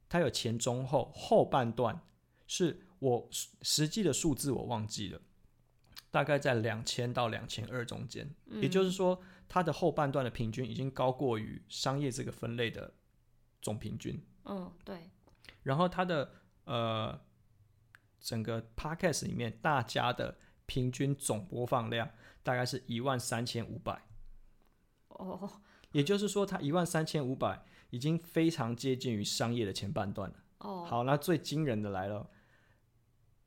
它有前中后，后半段是我实际的数字我忘记了，大概在两千到两千二中间，嗯，也就是说它的后半段的平均已经高过于商业这个分类的总平均，嗯，对，然后它的。呃，整个 podcast 里面大家的平均总播放量大概是一万三千五百。哦，也就是说，它一万三千五百已经非常接近于商业的前半段了。哦，好，那最惊人的来了，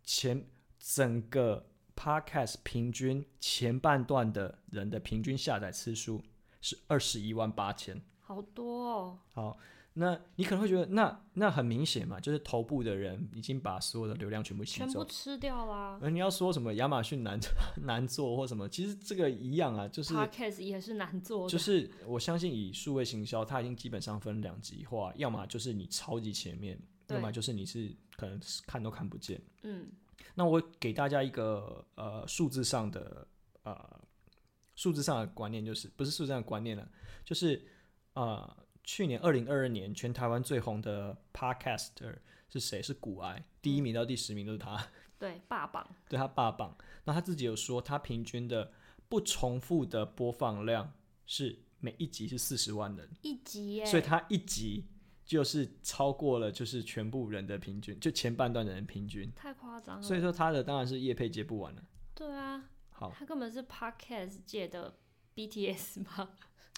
前整个 podcast 平均前半段的人的平均下载次数是二十一万八千，好多哦。好。那你可能会觉得，那那很明显嘛，就是头部的人已经把所有的流量全部吸走，全部吃掉啦。而你要说什么亚马逊难 *laughs* 难做或什么，其实这个一样啊，就是 Podcast 也是难做的。就是我相信以数位行销，它已经基本上分两极化，要么就是你超级前面，要么就是你是可能看都看不见。嗯，那我给大家一个呃数字上的呃数字上的观念，就是不是数字上的观念了，就是呃。去年二零二二年，全台湾最红的 Podcaster 是谁？是古埃，第一名到第十名都是他。*laughs* 对，霸榜。对，他霸榜。那他自己有说，他平均的不重复的播放量是每一集是四十万人。一集耶。所以他一集就是超过了，就是全部人的平均，就前半段的人平均。太夸张了。所以说他的当然是业配接不完了。对啊。好。他根本是 Podcast 界的 BTS 吗？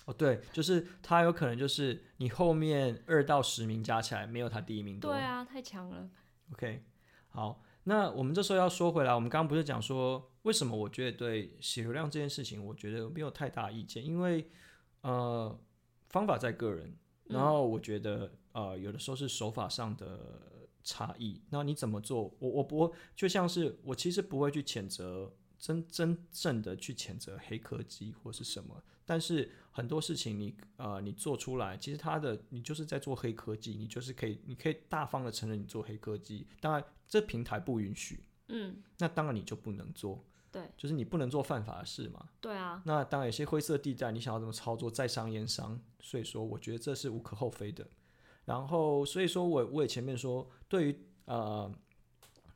哦，对，就是他有可能就是你后面二到十名加起来没有他第一名多。对啊，太强了。OK，好，那我们这时候要说回来，我们刚刚不是讲说为什么我觉得对写流量这件事情，我觉得没有太大意见，因为呃方法在个人，然后我觉得、嗯、呃有的时候是手法上的差异。那你怎么做？我我不就像是我其实不会去谴责真真正的去谴责黑科技或是什么。但是很多事情你呃你做出来，其实它的你就是在做黑科技，你就是可以你可以大方的承认你做黑科技。当然这平台不允许，嗯，那当然你就不能做，对，就是你不能做犯法的事嘛。对啊。那当然有些灰色地带，你想要怎么操作，在商言商，所以说我觉得这是无可厚非的。然后所以说我我也前面说，对于呃。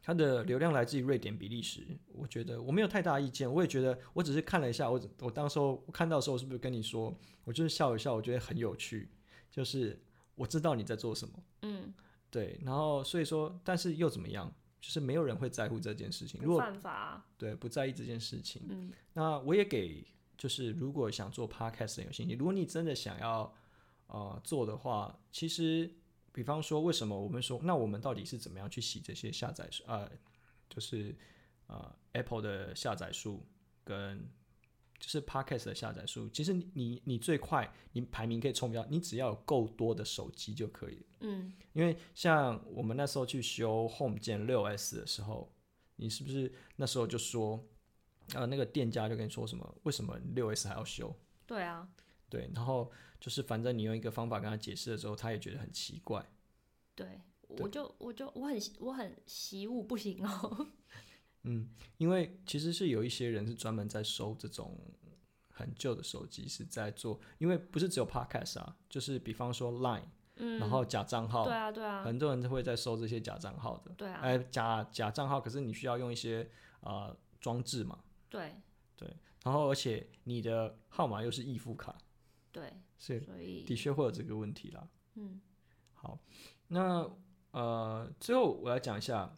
它的流量来自于瑞典、比利时，我觉得我没有太大意见。我也觉得，我只是看了一下，我我当时候我看到的时候，是不是跟你说，我就是笑一笑，我觉得很有趣，就是我知道你在做什么，嗯，对。然后所以说，但是又怎么样？就是没有人会在乎这件事情。如果对，不在意这件事情。嗯，那我也给就是如果想做 podcast 的有兴趣，如果你真的想要呃做的话，其实比方说，为什么我们说，那我们到底是怎么样去洗这些下载数？呃，就是呃 Apple 的下载数跟。就是 Podcast 的下载数，其实你你最快，你排名可以冲比较，你只要有够多的手机就可以。嗯，因为像我们那时候去修 Home 键六 S 的时候，你是不是那时候就说，呃，那个店家就跟你说什么？为什么六 S 还要修？对啊，对，然后就是反正你用一个方法跟他解释的时候，他也觉得很奇怪。对，我就我就我很我很习武不行哦。嗯，因为其实是有一些人是专门在收这种很旧的手机，是在做，因为不是只有 Podcast 啊，就是比方说 Line，嗯，然后假账号，对啊对啊，很多人都会在收这些假账号的，对啊，哎，假假账号，可是你需要用一些呃装置嘛，对。对，然后而且你的号码又是易付卡，对，所以所以的确会有这个问题啦，嗯，好，那呃最后我要讲一下。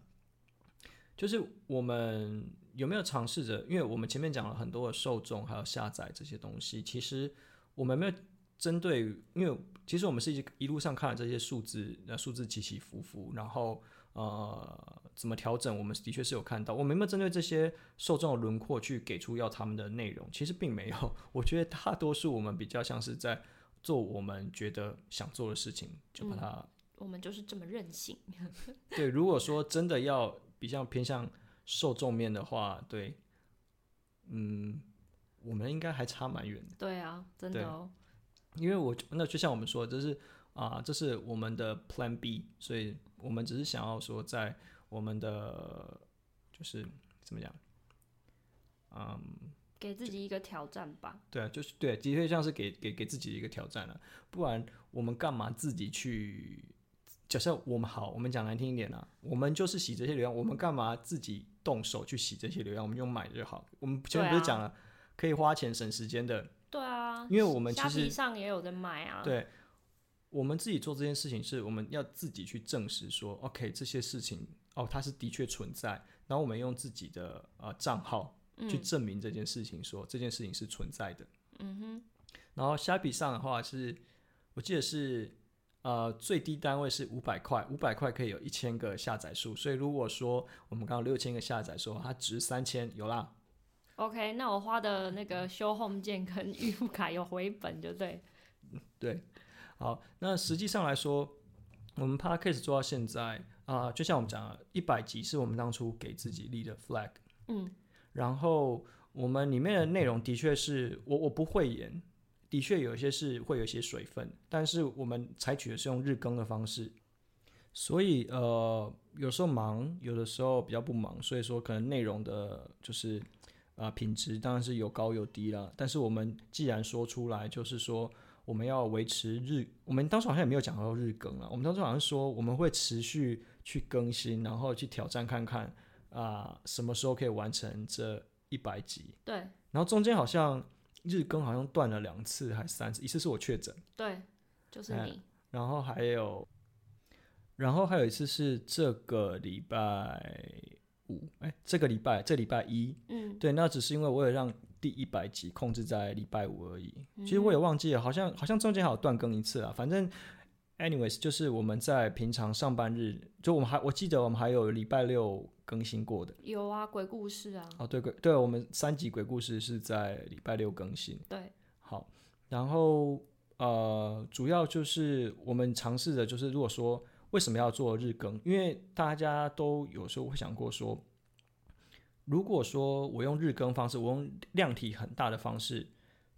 就是我们有没有尝试着？因为我们前面讲了很多的受众，还有下载这些东西。其实我们没有针对，因为其实我们是一一路上看了这些数字，那，数字起起伏伏，然后呃，怎么调整？我们的确是有看到。我们有没有针对这些受众的轮廓去给出要他们的内容？其实并没有。*laughs* 我觉得大多数我们比较像是在做我们觉得想做的事情，就把它。嗯，我们就是这么任性。*laughs* 对，如果说真的要。比较偏向受众面的话，对，嗯，我们应该还差蛮远的。对啊，真的哦。因为我那就像我们说，这是啊，这是我们的 Plan B，所以我们只是想要说，在我们的就是怎么讲，嗯，给自己一个挑战吧。对啊，就是对，的确像是给给给自己一个挑战了，不然我们干嘛自己去？假设我们好，我们讲难听一点啊，我们就是洗这些流量，我们干嘛自己动手去洗这些流量？我们用买就好。我们前面不是讲了，啊、可以花钱省时间的。对啊，因为我们其实虾皮上也有在卖啊。对，我们自己做这件事情，是我们要自己去证实说，OK，这些事情哦，它是的确存在。然后我们用自己的呃账号去证明这件事情说，说、嗯、这件事情是存在的。嗯哼。然后虾皮上的话是，我记得是。呃，最低单位是五百块，五百块可以有一千个下载数，所以如果说我们刚刚六千个下载数，它值三千，有啦。OK，那我花的那个修 Home 键跟预付卡有回本，就对。*laughs* 对，好，那实际上来说，我们 Podcast 做到现在啊、呃，就像我们讲的，一百集是我们当初给自己立的 flag，嗯，然后我们里面的内容的确是我我不会演。的确有一些是会有一些水分，但是我们采取的是用日更的方式，所以呃有时候忙，有的时候比较不忙，所以说可能内容的就是啊、呃、品质当然是有高有低了。但是我们既然说出来，就是说我们要维持日，我们当时好像也没有讲到日更啊，我们当时好像说我们会持续去更新，然后去挑战看看啊、呃、什么时候可以完成这一百集。对，然后中间好像。日更好像断了两次还是三次，一次是我确诊，对，就是你。然后还有，然后还有一次是这个礼拜五，哎，这个礼拜这礼拜一，嗯，对，那只是因为我有让第一百集控制在礼拜五而已。嗯、其实我也忘记了，好像好像中间还有断更一次啊。反正，anyways，就是我们在平常上班日，就我们还我记得我们还有礼拜六。更新过的有啊，鬼故事啊。哦，对鬼，对，我们三集鬼故事是在礼拜六更新。对，好，然后呃，主要就是我们尝试的，就是如果说为什么要做日更，因为大家都有时候会想过说，如果说我用日更方式，我用量体很大的方式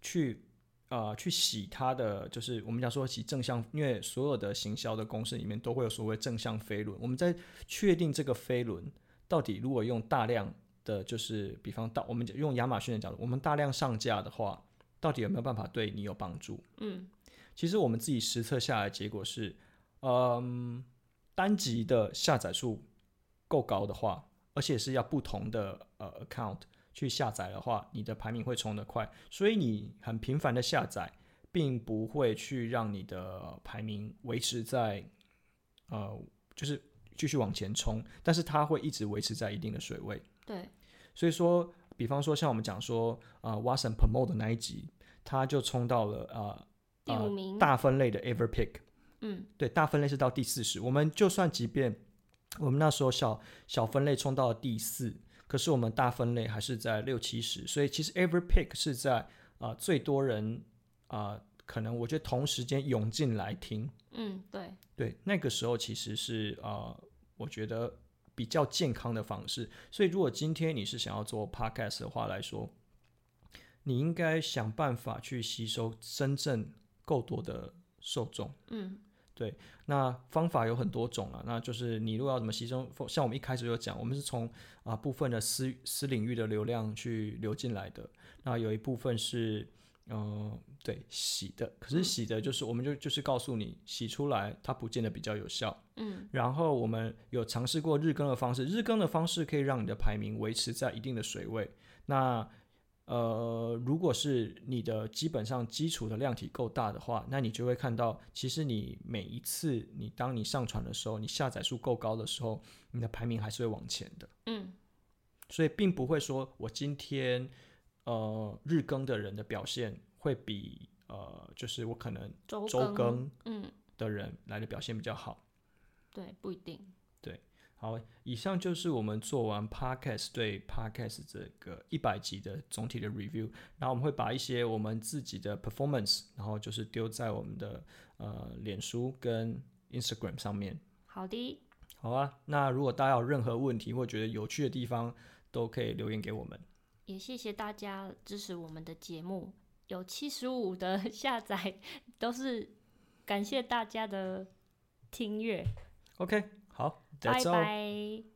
去啊、呃、去洗它的，就是我们讲说洗正向，因为所有的行销的公式里面都会有所谓正向飞轮，我们在确定这个飞轮。到底如果用大量的就是，比方到，我们用亚马逊的角度，我们大量上架的话，到底有没有办法对你有帮助？嗯，其实我们自己实测下来结果是，嗯，单集的下载数够高的话，而且是要不同的呃 account 去下载的话，你的排名会冲得快。所以你很频繁的下载，并不会去让你的排名维持在呃，就是。继续往前冲，但是它会一直维持在一定的水位。对，所以说比方说像我们讲说啊、呃、Watson Promote 的那一集，它就冲到了呃第五名、呃、大分类的 Everpick，嗯，对，大分类是到第四十。我们就算即便我们那时候小小分类冲到了第四，可是我们大分类还是在六七十，所以其实 every pick 是在啊、呃、最多人啊。呃可能我觉得同时间涌进来听，嗯，对，对，那个时候其实是呃，我觉得比较健康的方式。所以如果今天你是想要做 podcast 的话来说，你应该想办法去吸收真正够多的受众。嗯，对，那方法有很多种啊，那就是你如果要怎么吸收，像我们一开始就讲，我们是从啊、呃、部分的私私领域的流量去流进来的，那有一部分是。嗯、呃，对，洗的，可是洗的就是，我们就就是告诉你，洗出来它不见得比较有效。嗯，然后我们有尝试过日更的方式，日更的方式可以让你的排名维持在一定的水位。那呃，如果是你的基本上基础的量体够大的话，那你就会看到，其实你每一次你当你上传的时候，你下载数够高的时候，你的排名还是会往前的。嗯，所以并不会说我今天。呃，日更的人的表现会比呃，就是我可能周更嗯的人来的表现比较好。对，不一定。对，好，以上就是我们做完 Podcast 对 Podcast 这个一百集的总体的 review。然后我们会把一些我们自己的 performance，然后就是丢在我们的呃脸书跟 Instagram 上面。好的。好啊，那如果大家有任何问题或觉得有趣的地方，都可以留言给我们。也谢谢大家支持我们的节目，有七十五的 *laughs* 下载，都是感谢大家的听阅。OK，好，拜拜。